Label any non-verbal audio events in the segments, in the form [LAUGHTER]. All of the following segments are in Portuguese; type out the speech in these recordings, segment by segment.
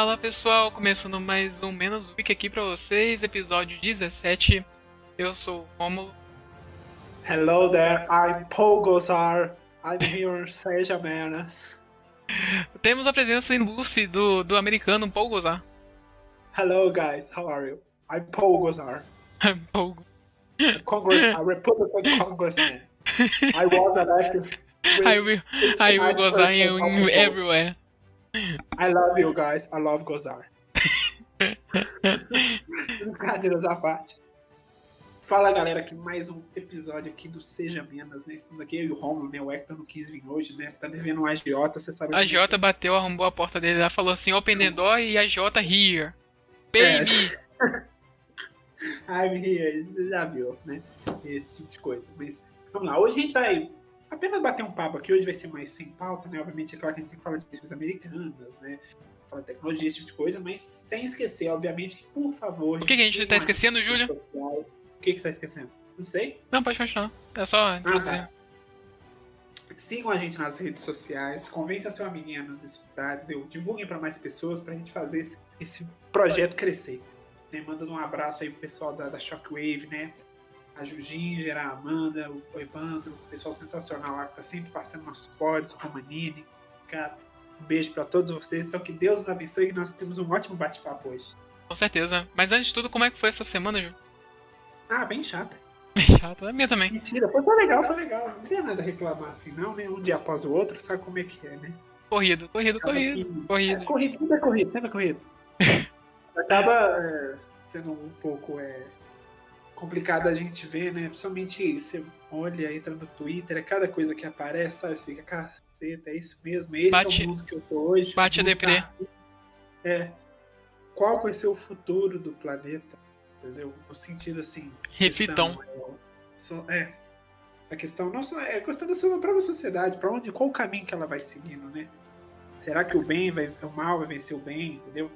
Fala pessoal, começando mais um Menos Week aqui pra vocês, episódio 17. Eu sou o Romulo. Hello there, I'm Paul Gozar. I'm here, [LAUGHS] seja menos. Temos a presença ilustre do, do americano Paul Gozar. Hello guys, how are you? I'm Paul Gozar. Paul. Congress, a Republican congressman. [LAUGHS] I was elected. I will, I will Gozar in, 69% of the vote. everywhere. I love you guys, I love Gozar. [LAUGHS] Brincadeiras à parte. Fala galera, que mais um episódio aqui do Seja Menos, né? Estamos aqui eu e o Romulo, né? O Hector não quis vir hoje, né? Tá devendo um agiota, você sabe. A é Jota bateu, arrombou a porta dele lá, falou assim, open the door e a Jota here. Baby! [LAUGHS] I'm here, você já viu, né? Esse tipo de coisa. Mas vamos lá, hoje a gente vai apenas bater um papo aqui. Hoje vai ser mais sem pauta, né? Obviamente, é claro que a gente tem que falar de questões americanas, né? Falar de tecnologia, esse tipo de coisa, mas sem esquecer, obviamente, que por favor. O que, que a gente tá esquecendo, Júlio? O que, que você tá esquecendo? Não sei. Não, pode continuar. É só introduzir. tá. Sigam a gente nas redes sociais, convença seu amiguinho a nos escutar, divulguem para mais pessoas pra gente fazer esse, esse projeto crescer. Né? Mandando um abraço aí pro pessoal da, da Shockwave, né? A Juginger, a Amanda, o Evandro, o pessoal sensacional lá que tá sempre passando nossos pods, com a Manini. Cara, um beijo pra todos vocês. Então que Deus nos abençoe e nós temos um ótimo bate-papo hoje. Com certeza. Mas antes de tudo, como é que foi a sua semana, Júlio? Ah, bem chata. [LAUGHS] Chata. A minha também. Mentira, foi, foi legal, foi legal. Não tem nada a reclamar assim, não, né? Um dia após o outro, sabe como é que é, né? Corrido, corrido, corrido. que- corrido. É, corrido, sempre é corrido, sempre é corrido. [LAUGHS] Acaba é, sendo um pouco é, complicado a gente ver, né? Principalmente você olha, entra no Twitter, é cada coisa que aparece, sabe? Você fica, caceta, é isso mesmo, esse Bate- é o mundo que eu tô hoje. bate a deprê. tá. É. Qual vai ser o futuro do planeta? Entendeu? No sentido assim. Questão, é, É. A questão não só é a questão da sua própria sociedade, para onde, qual o caminho que ela vai seguindo, né? Será que o bem vai, o mal vai vencer o bem, entendeu?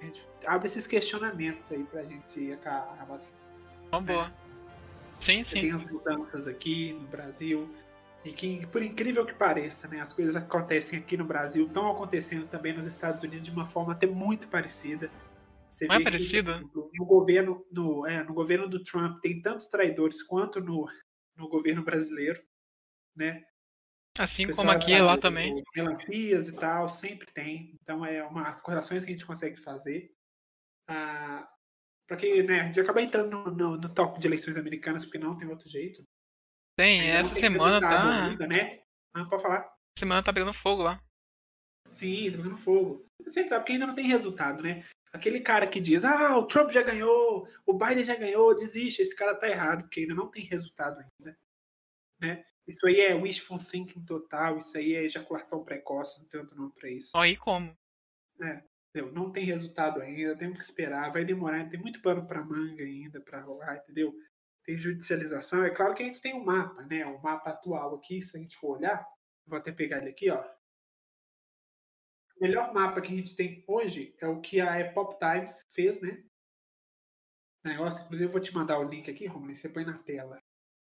A gente abre esses questionamentos aí pra gente acabar. Vamos boa. Sim, Você sim. tem as mudanças aqui no Brasil e que, por incrível que pareça, né, as coisas acontecem aqui no Brasil, estão acontecendo também nos Estados Unidos de uma forma até muito parecida. Você Não é parecida? No, no governo, no, é, no governo do Trump tem tantos traidores quanto no, no governo brasileiro, né? Assim como aqui e fala lá também. Melancias e tal, sempre tem. Então é umas correlações que a gente consegue fazer. Ah, para que né, a gente acaba entrando no, no, no tópico de eleições americanas, porque não tem outro jeito. Tem, Ainda não essa tem semana tá. Ainda, né? Ah, pode falar. Semana tá pegando fogo lá. Sim, tá pegando fogo. Sempre sabe porque ainda não tem resultado, né? Aquele cara que diz, ah, o Trump já ganhou, o Biden já ganhou, desiste, esse cara tá errado, porque ainda não tem resultado ainda. Né? Isso aí é wishful thinking total, isso aí é ejaculação precoce, não tem outro nome pra isso. Ó, aí como? Entendeu? Não tem resultado ainda, temos que esperar, vai demorar, tem muito pano pra manga ainda pra rolar, entendeu? Tem judicialização, é claro que a gente tem um mapa, né? O mapa atual aqui, se a gente for olhar, vou até pegar ele aqui, ó. O melhor mapa que a gente tem hoje é o que a Pop Times fez, né? Negócio, inclusive eu vou te mandar o link aqui, Romulo, você põe na tela.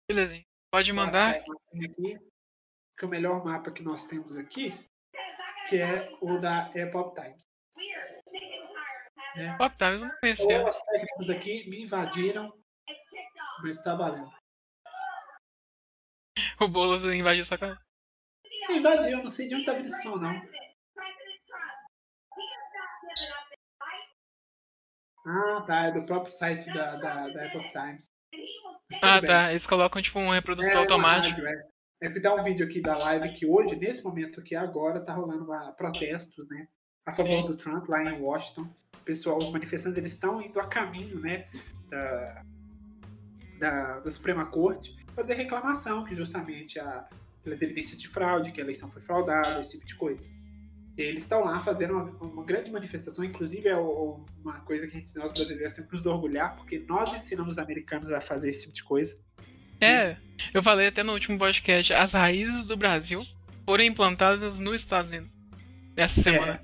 Belezinha. Pode mandar. Aqui, que é o melhor mapa que nós temos aqui, que é o da Pop Times. Times eu não conhecia. Os técnicos aqui me invadiram, mas tá valendo. O Boulos invadiu sua casa. Me invadiu, eu não sei de onde tá vindo esse som, não. Ah, tá, é do próprio site da, da, da Apple Times. Ah, tá. Eles colocam tipo um reprodutor É, automático. rádio, é. É que dá um vídeo aqui da live que hoje, nesse momento aqui agora, tá rolando uma, protestos, né? A favor do Trump lá em Washington. O pessoal, os manifestantes, eles estão indo a caminho, né? Da, da, da Suprema Corte fazer reclamação que justamente a pela evidência de fraude, que a eleição foi fraudada, esse tipo de coisa. E eles estão lá fazendo uma, uma grande manifestação, inclusive é uma coisa que gente, nós brasileiros temos que nos orgulhar, porque nós ensinamos os americanos a fazer esse tipo de coisa. É, eu falei até no último podcast, as raízes do Brasil foram implantadas nos Estados Unidos. Essa semana.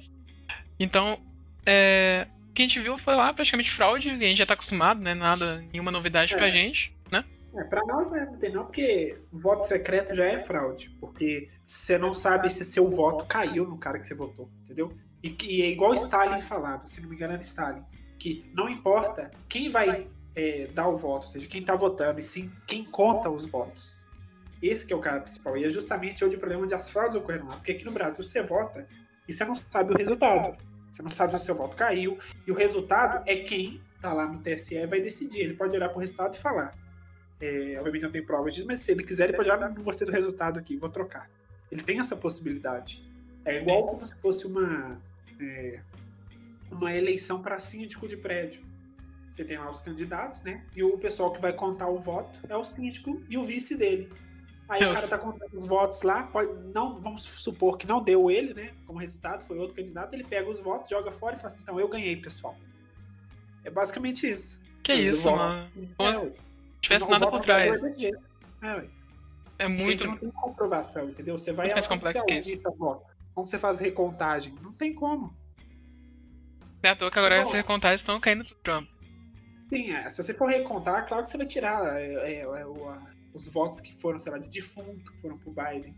Então, é, o que a gente viu foi lá praticamente fraude, e a gente já tá acostumado, né? Nada, nenhuma novidade pra É. gente, né? É, pra nós né, não tem não, porque voto secreto já é fraude. Porque você não sabe se seu voto caiu no cara que você votou, entendeu? E que é igual Stalin falava, se não me engano era Stalin, que não importa quem vai é, dar o voto, ou seja, quem está votando, e sim quem conta os votos. Esse que é o cara principal. E é justamente onde o problema onde as fraudes ocorreram lá. Porque aqui no Brasil você vota e você não sabe o resultado. Você não sabe se o seu voto caiu. E o resultado é quem tá lá no TSE vai decidir. Ele pode olhar pro resultado e falar. É, obviamente não tem provas disso, mas se ele quiser, ele pode olhar, não gostei do resultado aqui, vou trocar. Ele tem essa possibilidade. É igual como se fosse uma, é, uma eleição para síndico de prédio. Você tem lá os candidatos, né? E o pessoal que vai contar o voto é o síndico e o vice dele. Aí o cara tá contando os votos lá, pode, não, vamos supor que não deu ele, né? Como resultado, foi outro candidato, ele pega os votos, joga fora e fala assim, então eu ganhei, pessoal. É basicamente isso. Que é isso, mano. Como se tivesse nada por trás. É, é, é muito. não tem comprovação, entendeu? Você vai mais complexo que isso. Como você faz recontagem? Não tem como. É à toa que agora essas recontagens estão caindo pro Trump. Sim, é. se você for recontar, claro que você vai tirar é, é, é, os votos que foram, sei lá, de defunto, que foram pro Biden.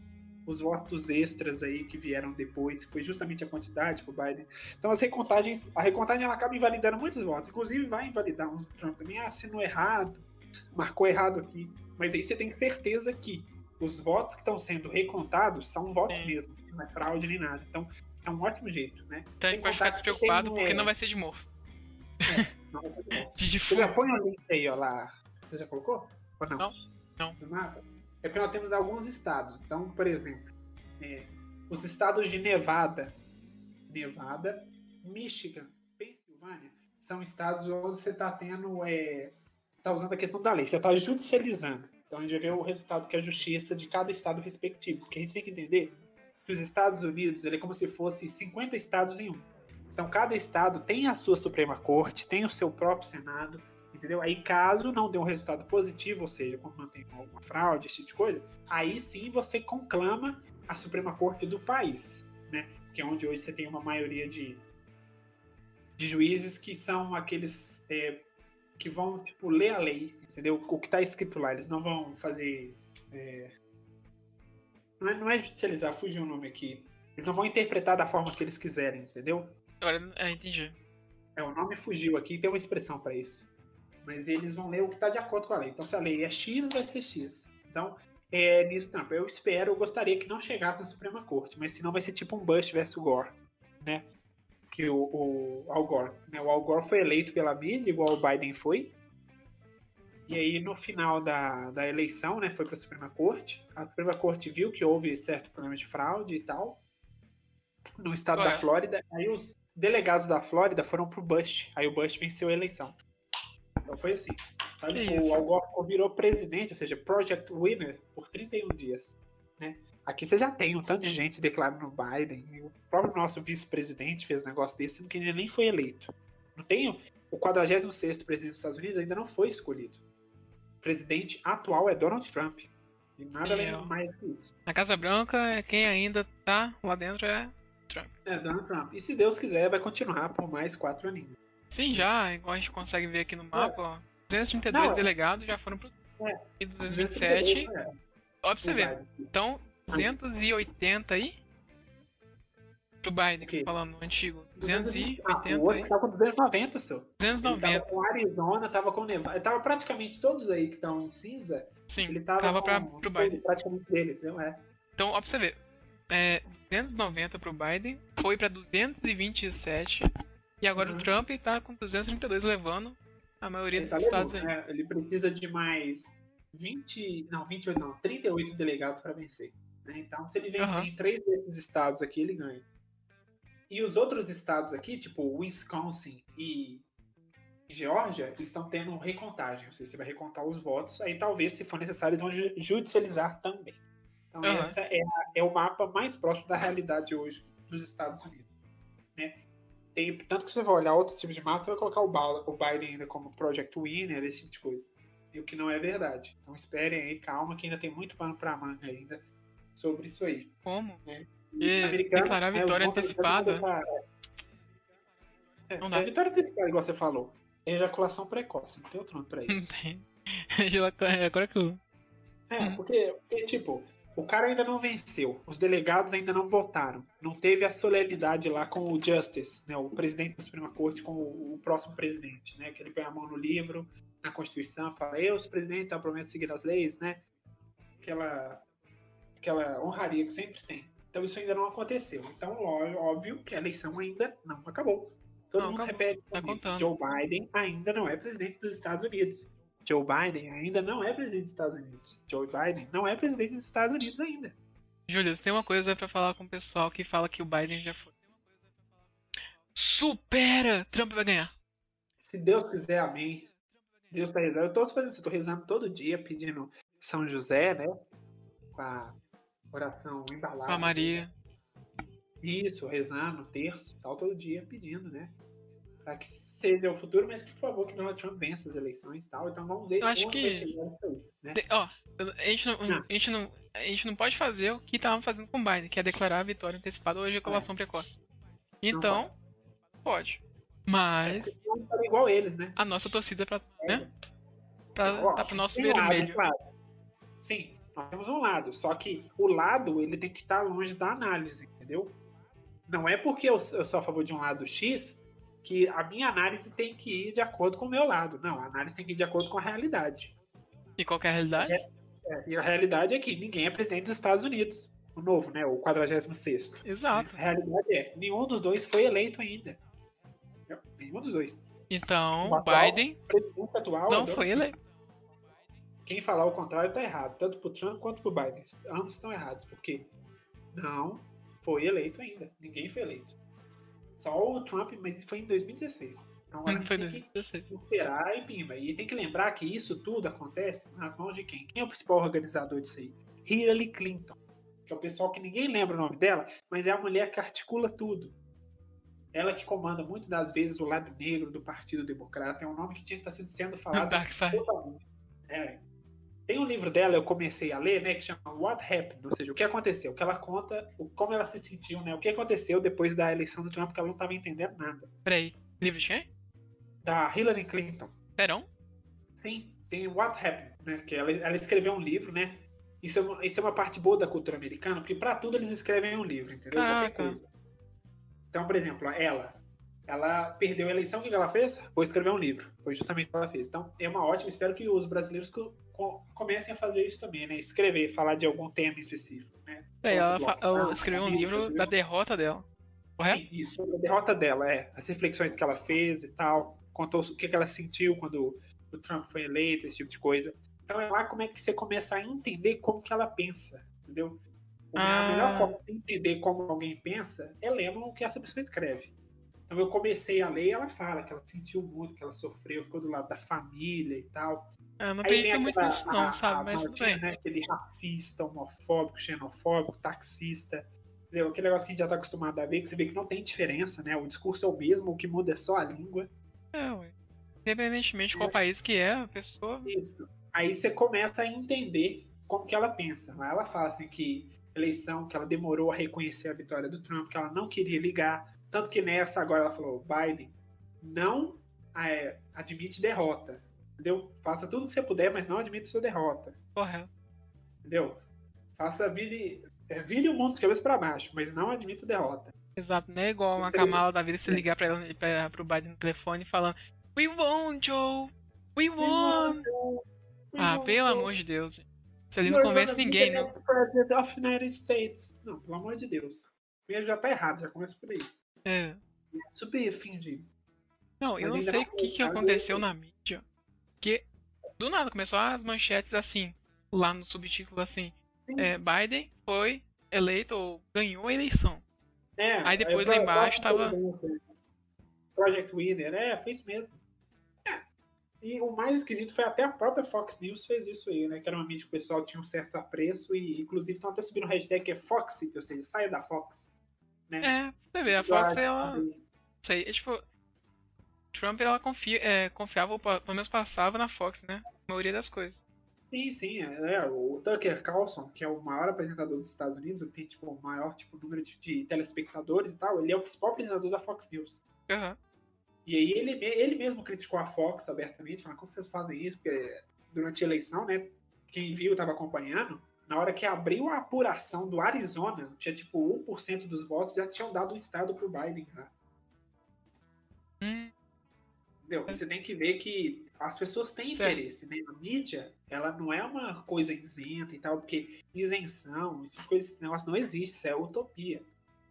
Os votos extras aí que vieram depois, que foi justamente a quantidade pro Biden. Então as recontagens, a recontagem ela acaba invalidando muitos votos. Inclusive vai invalidar uns do Trump também. Ah, assinou errado, marcou errado aqui. Mas aí você tem certeza que os votos que estão sendo recontados são votos mesmo, não é fraude nem nada. Então é um ótimo jeito, né? Então a gente pode ficar despreocupado porque não vai ser de morto. É, não vai ser de [LAUGHS] defunto. Põe o link aí, ó lá. Você já colocou? Ou não? Não. Não. É porque nós temos alguns estados. Então, por exemplo, é, os estados de Nevada, Nevada, Michigan, Pensilvânia, são estados onde você está tendo. É, está usando a questão da lei, você está judicializando. Então a gente ver o resultado que é a justiça de cada estado respectivo. Porque a gente tem que entender que os Estados Unidos ele é como se fosse 50 estados em um. Então cada estado tem a sua Suprema Corte, tem o seu próprio Senado, entendeu? Aí caso não dê um resultado positivo, ou seja, quando mantém alguma fraude, esse tipo de coisa, aí sim você conclama a Suprema Corte do país, né? Que é onde hoje você tem uma maioria de, de juízes que são aqueles é, que vão, tipo, ler a lei, entendeu? O que está escrito lá, eles não vão fazer... É... Não, é, não é judicializar, fugiu o nome aqui. Eles não vão interpretar da forma que eles quiserem, entendeu? Agora, é, entendi. É, o nome fugiu aqui, tem uma expressão para isso mas eles vão ler o que está de acordo com a lei. Então, se a lei é X, vai ser X. Então, é nisso não. Eu espero, eu gostaria que não chegasse na Suprema Corte, mas senão vai ser tipo um Bush versus Gore, né? Que o, o Al Gore, né? O Al Gore foi eleito pela mídia, igual o Biden foi. E aí, no final da, da eleição, né, foi para a Suprema Corte. A Suprema Corte viu que houve certo problema de fraude e tal no estado da Flórida. Aí os delegados da Flórida foram pro Bush. Aí o Bush venceu a eleição. Foi assim. O Al Gore virou presidente, ou seja, Project Winner, por 31 dias. Né? Aqui você já tem um tanto de gente declarando Biden. o próprio nosso vice-presidente fez um negócio desse, sendo que ele nem foi eleito. Não tem o 46 presidente dos Estados Unidos ainda não foi escolhido. O presidente atual é Donald Trump. E nada além mais que isso. Na Casa Branca, quem ainda tá lá dentro é Trump. É, Donald Trump. E se Deus quiser, vai continuar por mais quatro aninhos. Sim, já, igual a gente consegue ver aqui no mapa, ó. 232 não, é. delegados já foram pro. É. E 227. É. Ó, pra você ver. Então, 280 aí. Pro Biden, que falando no antigo. 280 ah, o outro aí. tava com 290, seu. 290. Ele tava com Arizona, tava com Nevada. Tava praticamente todos aí que estão em cinza. Sim, ele tava, tava pra, pro Biden. Praticamente dele, entendeu? É. Então, ó, pra você ver. É, 290 pro Biden, foi pra 227 e agora uhum. o Trump tá com 232 levando a maioria dos tá estados aí. É, ele precisa de mais 20. Não, 28 não, 38 delegados para vencer. Né? Então, se ele vencer uhum. em três desses estados aqui, ele ganha. E os outros estados aqui, tipo Wisconsin e Geórgia, estão tendo recontagem. Ou seja, você vai recontar os votos, aí talvez, se for necessário, eles vão judicializar também. Então, uhum. essa é, a, é o mapa mais próximo da realidade hoje nos Estados Unidos. Né? Tem, tanto que você vai olhar outros tipos de mapa, você vai colocar o, o Biden ainda como Project Winner, esse tipo de coisa. E o que não é verdade. Então esperem aí, calma, que ainda tem muito pano pra manga ainda sobre isso aí. Como? Né? E declarar né, vitória antecipada. É, não dá. vitória antecipada, igual você falou. É ejaculação precoce, não tem outro nome pra [LAUGHS] isso. Não tem. [LAUGHS] Agora que eu. É, porque, porque, tipo, o cara ainda não venceu, os delegados ainda não votaram, não teve a solenidade lá com o Justice, né, o presidente da Suprema Corte com o, o próximo presidente, né, que ele põe a mão no livro, na Constituição, fala, eu, sou presidente, promessa de seguir as leis, né, aquela, aquela honraria que sempre tem. Então isso ainda não aconteceu. Então, óbvio que a eleição ainda não acabou. Todo não, mundo acabou. repete, tá Joe Biden ainda não é presidente dos Estados Unidos. Joe Biden ainda não é presidente dos Estados Unidos. Joe Biden não é presidente dos Estados Unidos ainda. Júlio, tem uma coisa para falar com o pessoal que fala que o Biden já foi. Supera! Trump vai ganhar. Se Deus quiser, amém. Deus tá rezando. Eu tô fazendo isso, eu tô rezando todo dia, pedindo São José, né? Com a oração embalada. Com a Maria. Isso, rezando, terço, tal, todo dia pedindo, né? Para que seja o futuro, mas que, por favor, que Donald Trump vença as eleições e tal. Então vamos ver. Eu acho que. Aí, né? Ó, a gente não, não, A, gente não, a gente não pode fazer o que estavam fazendo com o Biden, que é declarar a vitória antecipada ou ejaculação é. precoce. Então, pode. Mas. É, igual eles, né? A nossa torcida é pra. É. Né? Ó, tá pro nosso vermelho. Lado, Sim, nós temos um lado. Só que o lado ele tem que estar longe da análise, entendeu? Não é porque eu, eu sou a favor de um lado X que a minha análise tem que ir de acordo com o meu lado. Não, a análise tem que ir de acordo com a realidade. E qual é a realidade? É, é, e a realidade é que ninguém é presidente dos Estados Unidos. O novo, né? O 46. Exato. A realidade é, nenhum dos dois foi eleito ainda. Nenhum dos dois. Então, o Biden atual, não foi eleito. Quem falar o contrário tá errado, tanto pro Trump quanto pro Biden. Ambos estão errados, porque não foi eleito ainda. Ninguém foi eleito. Só o Trump, mas foi em 2016. Então agora foi 2016. esperar e pimba. E tem que lembrar que isso tudo acontece nas mãos de quem? Quem é o principal organizador disso aí? Hillary Clinton. Que é o pessoal que ninguém lembra o nome dela, mas é a mulher que articula tudo. Ela que comanda muitas das vezes o lado negro do Partido Democrata. É um nome que tinha que estar sendo falado. Dark Side. É, tem um livro dela, eu comecei a ler, né, que chama What Happened, ou seja, o que aconteceu, que ela conta o, como ela se sentiu, né, o que aconteceu depois da eleição do Trump, que ela não estava entendendo nada. Peraí, livro de quem? Da Hillary Clinton. Serão? Sim, tem What Happened, né, que ela, ela escreveu um livro, né, isso é, uma, isso é uma parte boa da cultura americana, porque para tudo eles escrevem um livro, entendeu? Qualquer coisa. Então, por exemplo, ela, ela perdeu a eleição, o que ela fez? Vou escrever um livro. Foi justamente o que ela fez. Então, é uma ótima, espero que os brasileiros comecem a fazer isso também, né? Escrever, falar de algum tema específico, né? É, ela, ela escreveu um livro da derrota dela. Correto? Sim, isso, a derrota dela, é. As reflexões que ela fez e tal. Contou o que ela sentiu quando o Trump foi eleito, esse tipo de coisa. Então é lá como é que você começa a entender como que ela pensa, entendeu? Ah. A melhor forma de entender como alguém pensa é lendo o que essa pessoa escreve. Então eu comecei a ler e ela fala que ela sentiu muito, que ela sofreu, ficou do lado da família e tal. Eu não acredito muito nisso, não, a, sabe? A, Mas tudo bem. Né, aquele racista, homofóbico, xenofóbico, taxista. Entendeu? Aquele negócio que a gente já tá acostumado a ver, que você vê que não tem diferença, né? O discurso é o mesmo, o que muda é só a língua. É, ué. Independentemente de qual é. país que é, a pessoa. Isso. Aí você começa a entender como que ela pensa. Ela fala assim que eleição, que ela demorou a reconhecer a vitória do Trump, que ela não queria ligar. Tanto que nessa agora ela falou, Biden não é, admite derrota. Entendeu? Faça tudo que você puder, mas não admita sua derrota. Correto. Entendeu? Faça vire, é, vire o mundo de cabeça para baixo, mas não admita derrota. Exato, não é igual uma Kamala da vida se ligar pra, ela, pra, pro Biden no telefone falando We won, Joe! We won! We ah, won, pelo Joe. amor de Deus. Se ele não convence ninguém, não. President of United States. Não, pelo amor de Deus. Ele já tá errado, já começa por aí. É. Super fingido. Não, eu não sei o que, que aconteceu na mídia. Que do nada começou as manchetes assim, lá no subtítulo assim. É, Biden foi eleito ou ganhou a eleição. É, aí depois lá embaixo tava. Project Winner, é, foi isso mesmo. É. E o mais esquisito foi até a própria Fox News fez isso aí, né? Que era uma mídia que o pessoal tinha um certo apreço e, inclusive, estão até subindo o hashtag que é Foxit, ou seja, saia da Fox. Né? É, você vê, a Fox, ela. Sei, é tipo. Trump, ela confia, é, confiava, pelo menos passava na Fox, né? A maioria das coisas. Sim, sim. É, é, o Tucker Carlson, que é o maior apresentador dos Estados Unidos, que tem tipo, o maior tipo, número de, de, telespectadores e tal, ele é o principal apresentador da Fox News. Uhum. E aí ele, ele mesmo criticou a Fox abertamente, falando como vocês fazem isso, porque durante a eleição, né, quem viu estava acompanhando, na hora que abriu a apuração do Arizona, tinha tipo 1% dos votos já tinham dado o estado pro Biden lá. Hum. Entendeu? Você tem que ver que as pessoas têm certo. interesse, né? A mídia, ela não é uma coisa isenta e tal, porque isenção, esse, coisa, esse negócio não existe, isso é utopia.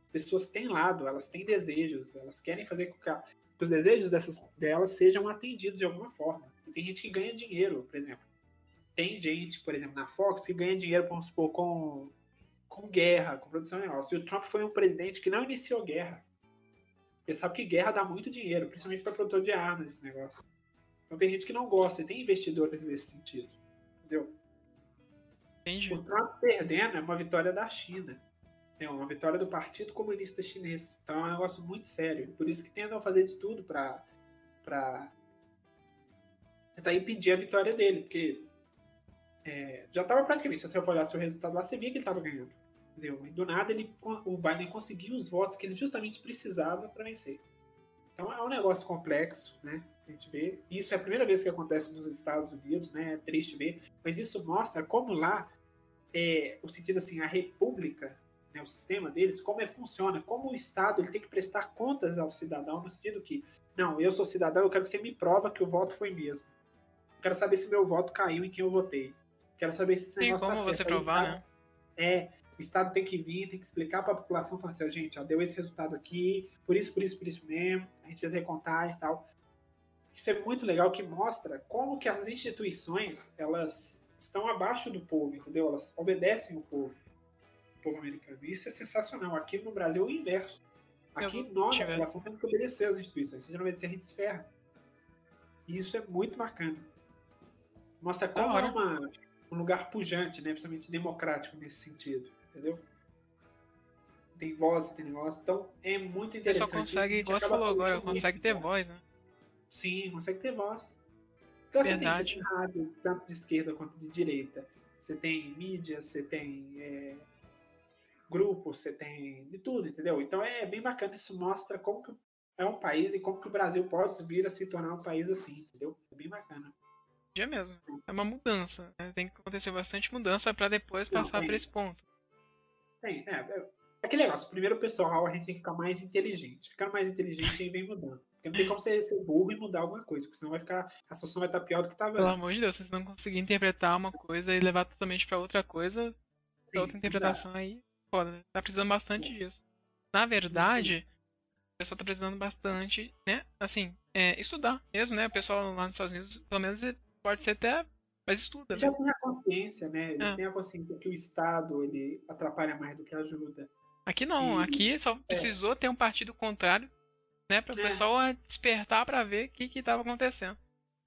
As pessoas têm lado, elas têm desejos, elas querem fazer com que, a, que os desejos dessas, delas sejam atendidos de alguma forma. E tem gente que ganha dinheiro, por exemplo. Tem gente, por exemplo, na Fox, que ganha dinheiro, vamos supor, com, com guerra, com produção de negócio. E o Trump foi um presidente que não iniciou guerra. Porque sabe que guerra dá muito dinheiro, principalmente para produtor de armas, esse negócio. Então tem gente que não gosta, e tem investidores nesse sentido. Entendeu? Entendi. O Trump perdendo é uma vitória da China. É uma vitória do Partido Comunista Chinês. Então é um negócio muito sério. Por isso que tentam fazer de tudo para para tentar impedir a vitória dele, porque é, já estava praticamente, se você olhar seu resultado lá, você via que ele estava ganhando. Entendeu? E do nada ele, o Biden conseguiu os votos que ele justamente precisava para vencer. Então é um negócio complexo, né? A gente vê. Isso é a primeira vez que acontece nos Estados Unidos, né? É triste ver. Mas isso mostra como lá, é, o sentido assim, a república, né, o sistema deles, como é funciona, como o Estado ele tem que prestar contas ao cidadão, no sentido que, não, eu sou cidadão, eu quero que você me prova que o voto foi mesmo. Eu quero saber se meu voto caiu em quem eu votei. Quero saber se esse Tem como tá você provar, né? É, o Estado tem que vir, tem que explicar para a população, falar assim, gente, ó, deu esse resultado aqui, por isso, por isso, por isso mesmo, a gente fez recontagem e tal. Isso é muito legal, que mostra como que as instituições, elas estão abaixo do povo, entendeu? Elas obedecem o povo, o povo americano. Isso é sensacional. Aqui no Brasil é o inverso. Aqui nós, a população, temos que obedecer às instituições. Se a gente não obedecer, a gente se ferra. E isso é muito bacana. Mostra como é uma, um lugar pujante, né? principalmente democrático nesse sentido entendeu? Tem voz, tem negócio. Então é muito interessante. Você só consegue, igual você falou agora, consegue ter voz, né? Sim, consegue ter voz. Então Verdade. você tem rádio, tanto de esquerda quanto de direita. Você tem mídia, você tem é, grupos, você tem de tudo, entendeu? Então é bem bacana, isso mostra como que é um país e como que o Brasil pode vir a se tornar um país assim, entendeu? É bem bacana. É mesmo. É uma mudança. Né? Tem que acontecer bastante mudança para depois passar para esse ponto. Tem, é, é. Aquele negócio, primeiro pessoal, a gente tem que ficar mais inteligente. Ficando mais inteligente aí vem mudando. Porque não tem como você ser burro e mudar alguma coisa, porque senão vai ficar. A situação vai estar pior do que estava Pelo amor de Deus, se você não conseguir interpretar uma coisa e levar totalmente para outra coisa, Sim, outra interpretação dá. aí, foda, tá precisando bastante disso. Na verdade, o pessoal tá precisando bastante, né? Assim, é, estudar mesmo, né? O pessoal lá nos Estados Unidos, pelo menos pode ser até mas estuda. Eles já tem a consciência, né? Eles é. têm a consciência que o Estado ele atrapalha mais do que ajuda. Aqui não, aqui só é. precisou é. ter um partido contrário, né? Para o é. pessoal despertar para ver o que estava acontecendo.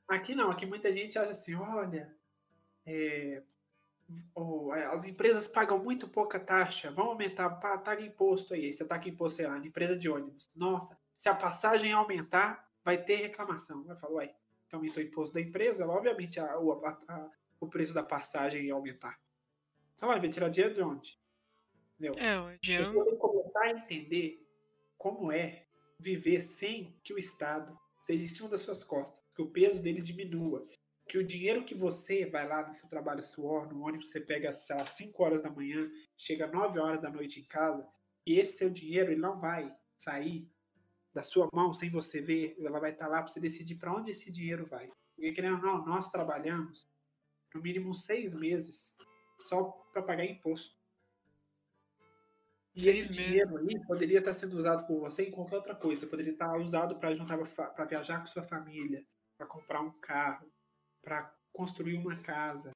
Aqui não, aqui muita gente acha assim, olha, é, oh, as empresas pagam muito pouca taxa, vão aumentar, paga imposto aí, você tá aqui imposto, sei lá, na empresa de ônibus. Nossa, se a passagem aumentar, vai ter reclamação. Vai falar, uai, aumentou o imposto da empresa, ela, obviamente a, a, a, o preço da passagem ia aumentar. Então vai ver, tirar dinheiro de onde? Entendeu? É, o dinheiro... Eu começar a entender como é viver sem que o Estado seja em cima das suas costas, que o peso dele diminua, que o dinheiro que você vai lá no seu trabalho suor, no ônibus você pega, sei lá, 5 horas da manhã, chega 9 horas da noite em casa, e esse seu dinheiro ele não vai sair da sua mão sem você ver, ela vai estar lá para você decidir para onde esse dinheiro vai. Porque, querendo ou não, nós trabalhamos no mínimo seis meses só para pagar imposto. E seis esse meses. dinheiro aí poderia estar sendo usado por você em qualquer outra coisa. Poderia estar usado para juntar para viajar com sua família, para comprar um carro, para construir uma casa,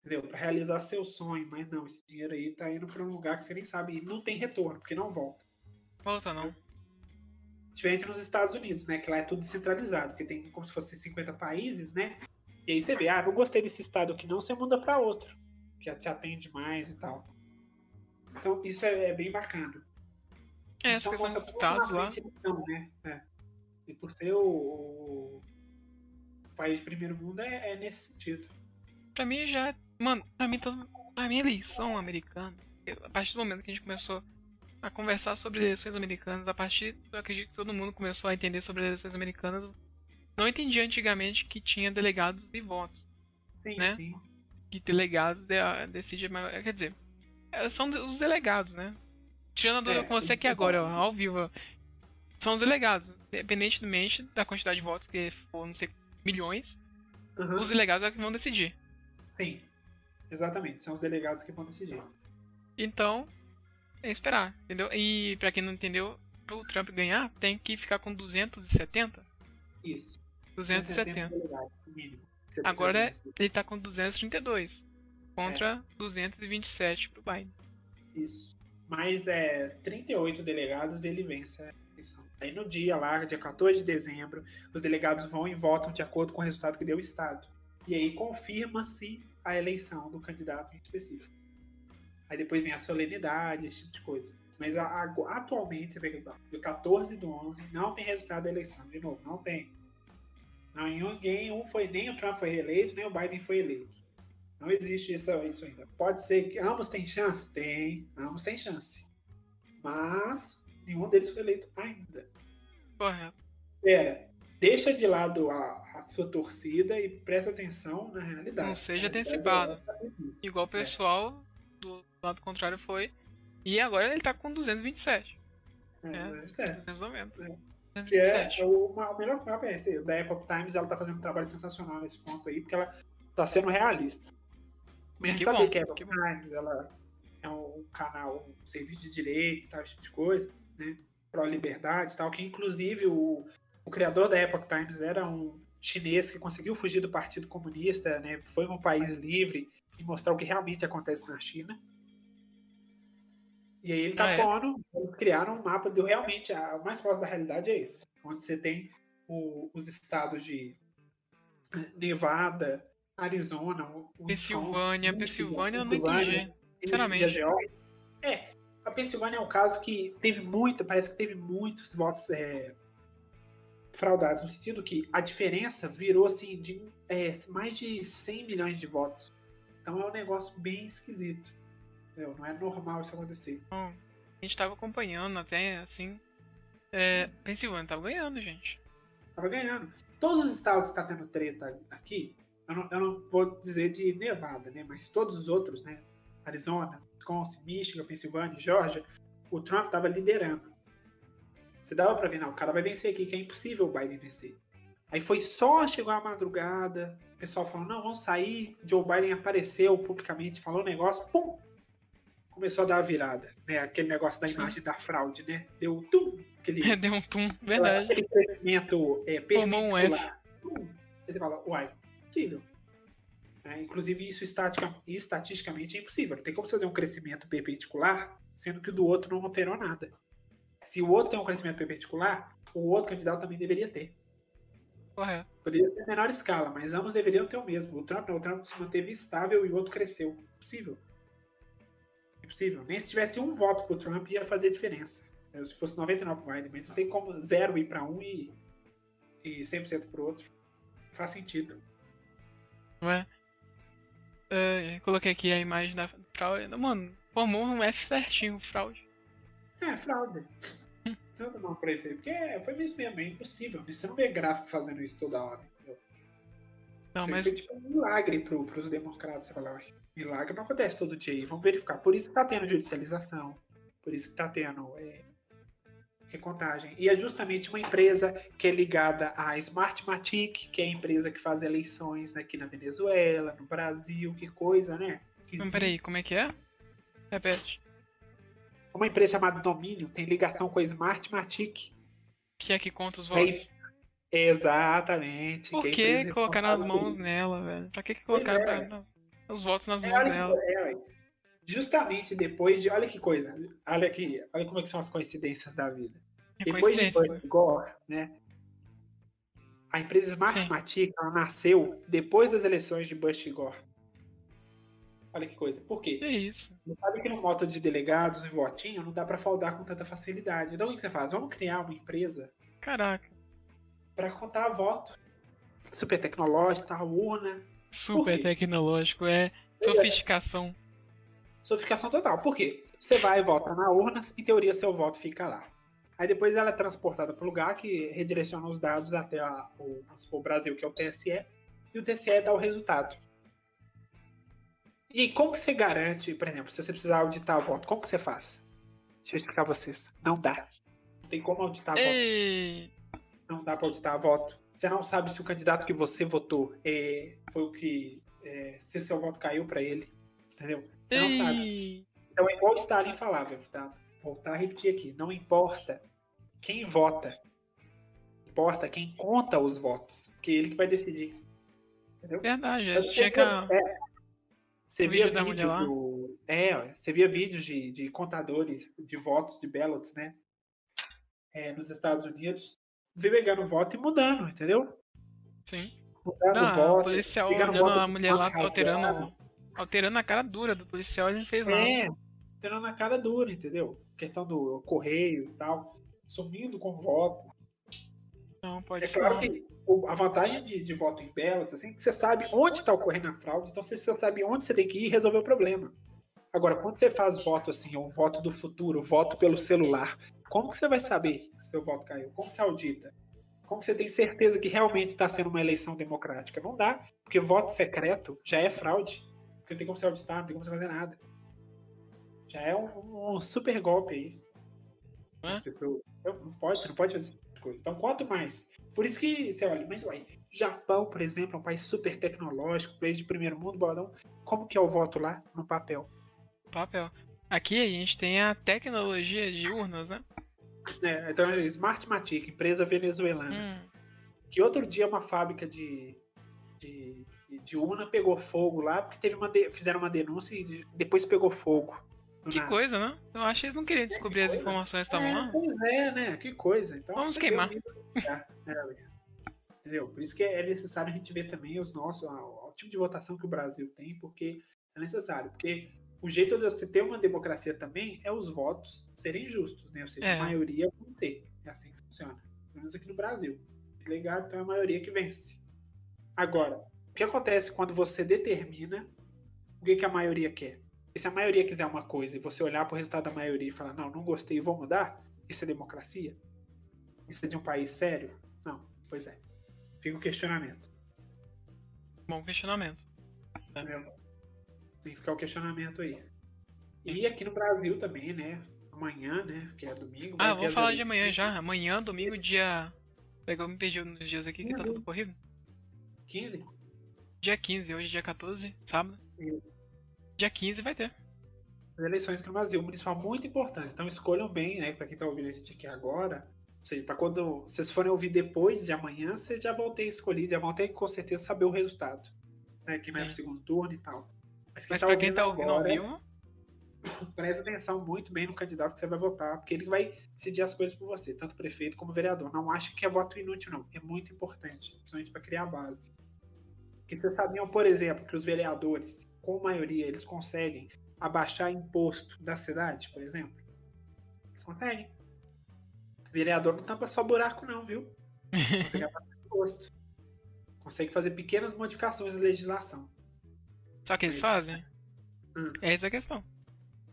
entendeu? Para realizar seu sonho. Mas não, esse dinheiro aí está indo para um lugar que você nem sabe e não tem retorno, porque não volta. Volta não. Diferente nos Estados Unidos, né? Que lá é tudo descentralizado, porque tem como se fosse 50 países, né? E aí você vê, ah, não gostei desse estado aqui, não, você muda para outro, que te atende mais e tal. Então isso é, é bem bacana. É, essa então, questão dos estados lá. Então, né? É. E por ser o, o, país de primeiro mundo é, é, nesse sentido. Pra mim já. Mano, pra mim, pra minha eleição americana, a partir do momento que a gente começou a conversar sobre eleições americanas. A partir, eu acredito que todo mundo começou a entender sobre eleições americanas. Não entendia antigamente que tinha delegados e votos. Sim, né? sim. que delegados de, decide. Quer dizer, é, são os delegados, né? Tirando a dúvida é, com você aqui agora, ó, ao vivo. São os delegados. Independentemente da quantidade de votos, que for, não sei, milhões, uhum. os delegados é que vão decidir. Sim. Exatamente, são os delegados que vão decidir. Então, é esperar, entendeu? E para quem não entendeu, pro Trump ganhar, tem que ficar com 270? Isso. 270. 270 mínimo. Agora ele tá com 232 contra é. 227 pro Biden. Isso. Mas é 38 delegados ele vence a eleição. Aí no dia lá, dia 14 de dezembro, os delegados vão e votam de acordo com o resultado que deu o Estado. E aí confirma-se a eleição do candidato em específico. Aí depois vem a solenidade, esse tipo de coisa. Mas a, a, atualmente, do 14 do 11, não tem resultado da eleição. De novo, não tem. Não, ninguém, um foi, nem o Trump foi reeleito, nem o Biden foi eleito. Não existe isso, isso ainda. Pode ser que ambos têm chance? Tem, ambos têm chance. Mas nenhum deles foi eleito ainda. Correto. Pera, deixa de lado a, a, sua torcida e presta atenção na realidade. Não seja antecipado. É Igual o pessoal é. do lado contrário foi. E agora ele tá com 227. É, é. Resolvendo. É. Que é o, o melhor mapa é esse. Da Epoch Times, ela tá fazendo um trabalho sensacional nesse ponto aí, porque ela tá sendo realista. Mas a gente sabe que a Epoch Times, ela é um canal, um serviço de direito e tal, esse tipo de coisa, né? Pró-liberdade e tal, que inclusive o, o criador da Epoch Times era um chinês que conseguiu fugir do Partido Comunista, né? Foi um país livre e mostrar o que realmente acontece na China. E aí ele tá ah, é? pondo, eles criaram um mapa de realmente, a, o mais próximo da realidade é esse. Onde você tem o, os estados de Nevada, Arizona, o, Pensilvânia, Pensilvânia eu não entendi. Sinceramente. É, a Pensilvânia é um caso que teve muito, parece que teve muitos votos é, fraudados, no sentido que a diferença virou assim de é, mais de 100 milhões de votos. Então é um negócio bem esquisito. Entendeu? Não é normal isso acontecer. Hum, a gente tava acompanhando até, assim. É, Pensilvânia tava ganhando, gente. Tava ganhando. Todos os estados que tá tendo treta aqui, eu não, eu não vou dizer de Nevada, né? Mas todos os outros, né? Arizona, Wisconsin, Michigan, Pensilvânia, Georgia, o Trump tava liderando. Você dava pra ver, não, o cara vai vencer aqui, que é impossível o Biden vencer. Aí foi só, chegou a madrugada, o pessoal falou, não, vamos sair, Joe Biden apareceu publicamente, falou um negócio, pum, começou a dar a virada, né? Aquele negócio da imagem Sim. da fraude, né? Deu um tum. Aquele, [LAUGHS] Deu um tum, verdade. Aquele crescimento é, Formou um F. Tum. Você fala, uai, impossível. É, inclusive, isso estatica, estatisticamente é impossível. Não tem como fazer um crescimento perpendicular, sendo que o do outro não alterou nada. Se o outro tem um crescimento perpendicular, o outro candidato também deveria ter. Correto. Poderia ser menor escala, mas ambos deveriam ter o mesmo. O Trump, o Trump se manteve estável e o outro cresceu. Impossível. Impossível. Nem se tivesse um voto pro Trump ia fazer diferença. Se fosse 99 pro Biden, mas não tem como zero ir para um e, e 100% pro outro. Não faz sentido. Ué? Uh, coloquei aqui a imagem da fraude. Mano, formou um F certinho, fraude. É, fraude. [LAUGHS] Tanto não pra isso aí, porque foi isso mesmo, é impossível. Você não vê gráfico fazendo isso toda hora. Entendeu? Não, Isso mas. Foi tipo um milagre pro, pros democratas. Você fala, milagre não acontece todo dia aí. Vamos verificar. Por isso que tá tendo judicialização. Por isso que tá tendo é, recontagem. E é justamente uma empresa que é ligada à Smartmatic, que é a empresa que faz eleições aqui na Venezuela, no Brasil, que coisa, né? Mas peraí, como é que é? Repete. Uma empresa chamada Domínio tem ligação com a Smartmatic. Que é que conta os votos. Exatamente. Por que, que colocaram as mãos nela, velho? Pra que, que colocaram é. pra... os votos nas é, mãos dela? É, justamente depois de. Olha que coisa. Olha aqui. Olha como é que são as coincidências da vida. É depois de né? Gore, né? A empresa Smartmatic nasceu depois das eleições de Bush e Gore. Olha que coisa. Por quê? É isso. Você sabe que no modo de delegados e votinho não dá para fraudar com tanta facilidade. Então o que você faz? Vamos criar uma empresa. Caraca para contar voto. Super tecnológico, tá, urna. Super tecnológico, é sofisticação. Sofisticação total. Por quê? Você vai e vota na urna, em teoria seu voto fica lá. Aí depois ela é transportada para o lugar que redireciona os dados até a, o, o Brasil, que é o TSE, e o TSE dá o resultado. E como você garante, por exemplo, se você precisar auditar a voto, como você faz? Deixa eu explicar pra vocês. Não dá. Não tem como auditar a voto. Ei, Não dá pra auditar a voto. Você não sabe se o candidato que você votou é, foi o que. é, se seu voto caiu pra ele. Entendeu? Você não sabe. ei. Então é igual o Stalin falava, tá? Voltar a repetir aqui. Não importa quem vota. Importa quem conta os votos. Porque é ele que vai decidir. Entendeu? Verdade, tinha que. É. Você via vídeo do. É, você via vídeos de, de contadores de votos, de ballots, né? É, nos Estados Unidos. Vê pegando voto e mudando, entendeu? Sim. Mudando Não, o voto. o policial olhando a mulher lá, alterando, alterando a cara dura do policial, ele não fez nada. É, tendo na cara dura, entendeu? Questão do correio e tal. Sumindo com voto. Não, pode É ser. claro que a vantagem de, de voto em ballots, assim, é que você sabe onde está ocorrendo a fraude, então você, você sabe onde você tem que ir e resolver o problema. Agora, quando você faz voto assim, um voto do futuro, voto pelo celular, como que você vai saber se seu voto caiu? Como você audita? Como você tem certeza que realmente está sendo uma eleição democrática? Não dá, porque voto secreto já é fraude. Porque não tem como você auditar, não tem como você fazer nada. Já é um, um super golpe aí. Hã? Não pode, você não pode fazer essas coisas. Então, quanto mais por isso que você olha, mas uai, Japão, por exemplo, é um país super tecnológico, país de primeiro mundo, boladão. Como que é o voto lá no papel? Papel. Aqui a gente tem a tecnologia de urnas, né? É, então, é Smartmatic, empresa venezuelana, Hum, que outro dia uma fábrica de, de, de urna pegou fogo lá, porque teve uma de- fizeram uma denúncia e de- depois pegou fogo. que nada. coisa, né? Eu acho que eles não queriam descobrir as coisa. informações que estavam É, lá. pois é, né? Que coisa. Então, Vamos queimar. que né, Entendeu? Por isso que é necessário a gente ver também os nossos, o tipo de votação que o Brasil tem, porque é necessário. Porque o jeito de você ter uma democracia também é os votos serem justos, né? Ou seja, É. a maioria vão ter. É assim que funciona. Pelo menos aqui no Brasil. Legado, então é a maioria que vence. Agora, o que acontece quando você determina o que, que a maioria quer? E se a maioria quiser uma coisa e você olhar para o resultado da maioria e falar, não, não gostei e vou mudar, isso é democracia? Isso é de um país sério? Não, pois é. Fica o questionamento. Bom questionamento. entendeu? Tem que ficar o questionamento aí. E aqui no Brasil também, né? Amanhã, né? Que é domingo. Ah, vamos as falar de amanhã já. Amanhã, domingo, dia. Pegou, me perdi nos dias aqui que tá tudo corrido. 15? Dia 15, hoje é dia 14, sábado. Sim. Dia 15 vai ter. As eleições aqui no Brasil, municipal muito importante. Então escolham bem, né? Pra quem tá ouvindo a gente aqui agora. Ou seja, pra quando vocês forem ouvir depois de amanhã, vocês já vão ter escolhido, já vão ter com certeza saber o resultado. Né? Quem vai pro Sim. segundo turno e tal. Mas Mas tá pra quem tá ouvindo ao agora, vivo, [LAUGHS] presta atenção muito bem no candidato que você vai votar, porque ele que vai decidir as coisas por você, tanto prefeito como vereador. Não acha que é voto inútil, não. É muito importante, principalmente para criar a base. Porque vocês sabiam, por exemplo, que os vereadores, com maioria, eles conseguem abaixar imposto da cidade, por exemplo? Eles conseguem. Vereador não tampa só buraco, não, viu? [LAUGHS] Consegue abaixar imposto. Consegue fazer pequenas modificações na legislação. Só que eles Mas- fazem. Hum. É essa a questão.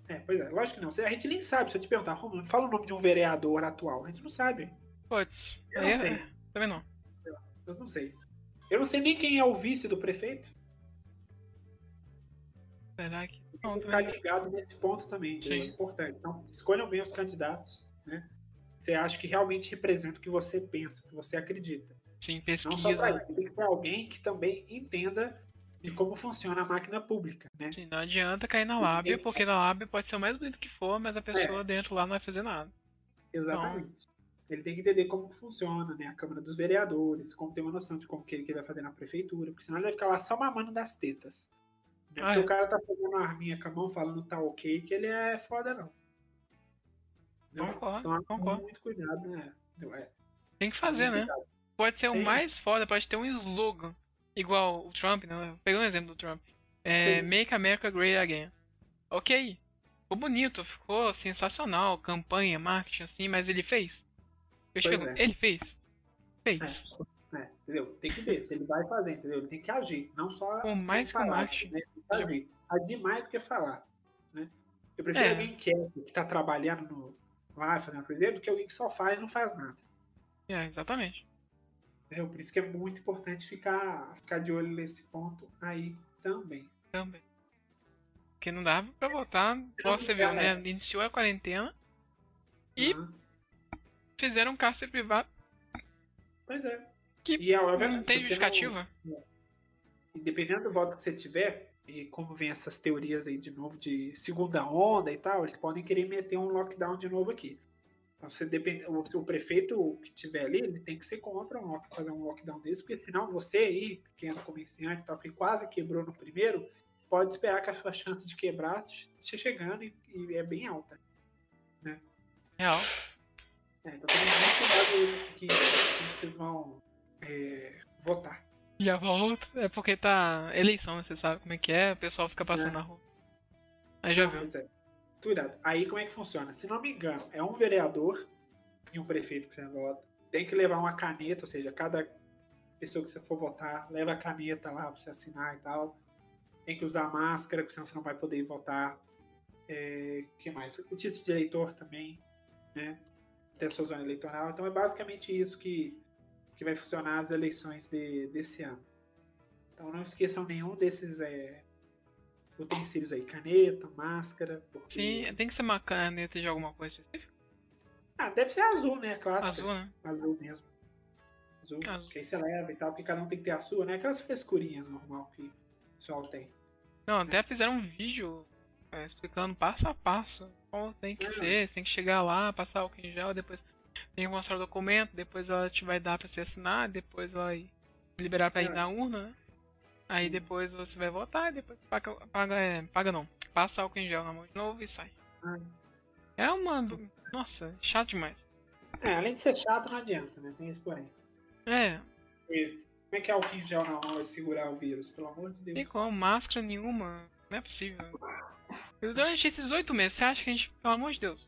É, pois é, lógico que não. A gente nem sabe. Se eu te perguntar, Romulo, fala o nome de um vereador atual. A gente não sabe. Putz. Eu não é- sei. Também não. Eu não sei. Eu não sei nem quem é o vice do prefeito. Será que. Tem Não, que ficar ligado nesse ponto também. entendeu? É importante. Então, escolham bem os candidatos, né? Você acha que realmente representa o que você pensa, o que você acredita. Sim, Não só pra pesquisa. isso, tem que ser alguém que também entenda de como funciona a máquina pública, né? Sim, não adianta cair na lábia, porque na lábia pode ser o mais bonito que for, mas a pessoa É. dentro lá não vai fazer nada. Exatamente. Ele tem que entender como funciona né, a Câmara dos Vereadores, como ter uma noção de como que ele, vai fazer na prefeitura, porque senão ele vai ficar lá só mamando das tetas. Né? Ah, é. o cara tá fazendo uma arminha com a mão falando tá ok, que ele é foda, não. Entendeu? Concordo, Então, concordo. muito cuidado, né? Entendeu? É, Tem que fazer, né? cuidado. Pode ser o Sim. mais foda, pode ter um slogan. Igual o Trump, né? Pegando um exemplo do Trump. É, Sim. Make America Great Again. Ok. Ficou bonito, ficou sensacional, campanha, marketing, assim, mas ele fez? Eu te pergunto, é. ele fez? Fez. É, entendeu? Tem que ver se ele vai fazer, entendeu? Ele tem que agir, não só. Por mais que o marketing- né? Agir. Agir mais do que falar. Né? Eu prefiro É. alguém quieto, que tá trabalhando no, lá, fazendo coisa, do que alguém que só faz e não faz nada. É, exatamente. Entendeu? Por isso que é muito importante ficar, ficar de olho nesse ponto aí também. Também. porque não dava pra votar. Só você viu, né? Iniciou a quarentena e Uhum. fizeram um cárcere privado. Pois é. Que E, obviamente, Não tem justificativa. E dependendo do voto que você tiver, e como vem essas teorias aí de novo de segunda onda e tal, eles podem querer meter um lockdown de novo aqui. Então, você depende, o, o prefeito que tiver ali, ele tem que ser contra um, fazer um lockdown desse, porque senão você aí, pequeno comerciante e tal, que quase quebrou no primeiro, pode esperar que a sua chance de quebrar esteja chegando e, e é bem alta. Real. É, então tem muito cuidado que, que vocês vão é, votar. A volta é porque tá eleição, né? Você sabe como é que é, o pessoal fica passando É. na rua. Aí já Não, viu. É. Cuidado. Aí como é que funciona? Se não me engano, é um vereador e um prefeito que você vota. Tem que levar uma caneta, ou seja, cada pessoa que você for votar, leva a caneta lá pra você assinar e tal. Tem que usar máscara, porque senão você não vai poder votar. É, que mais? O título de eleitor também, né? Tem a sua zona eleitoral. Então é basicamente isso que, que vai funcionar as eleições de, desse ano. Então não esqueçam nenhum desses é, utensílios aí. Caneta, máscara. porque- Sim, tem que ser uma caneta de alguma coisa específica. Ah, deve ser azul, né? Clássica. Azul, né? Azul mesmo. Azul, Azul. que aí você leva e tal, porque cada um tem que ter a sua, né? Aquelas frescurinhas normal que o pessoal tem. Não, até fizeram um vídeo é, explicando passo a passo como tem que Ah. ser. Você tem que chegar lá, passar álcool em gel, depois tem que mostrar o documento, depois ela te vai dar pra você assinar, depois ela vai liberar pra ir Ah. na urna, né? Aí depois você vai votar e depois paga, paga, é, paga não. Passa álcool em gel na mão de novo e sai. Ah. É uma. Nossa, chato demais. É, além de ser chato, não adianta, né? Tem isso porém. É, E como é que é álcool em gel na mão vai segurar o vírus? Pelo amor de Deus. tem como, máscara nenhuma. Não é possível. E Durante esses oito meses, você acha que a gente. Pelo amor de Deus.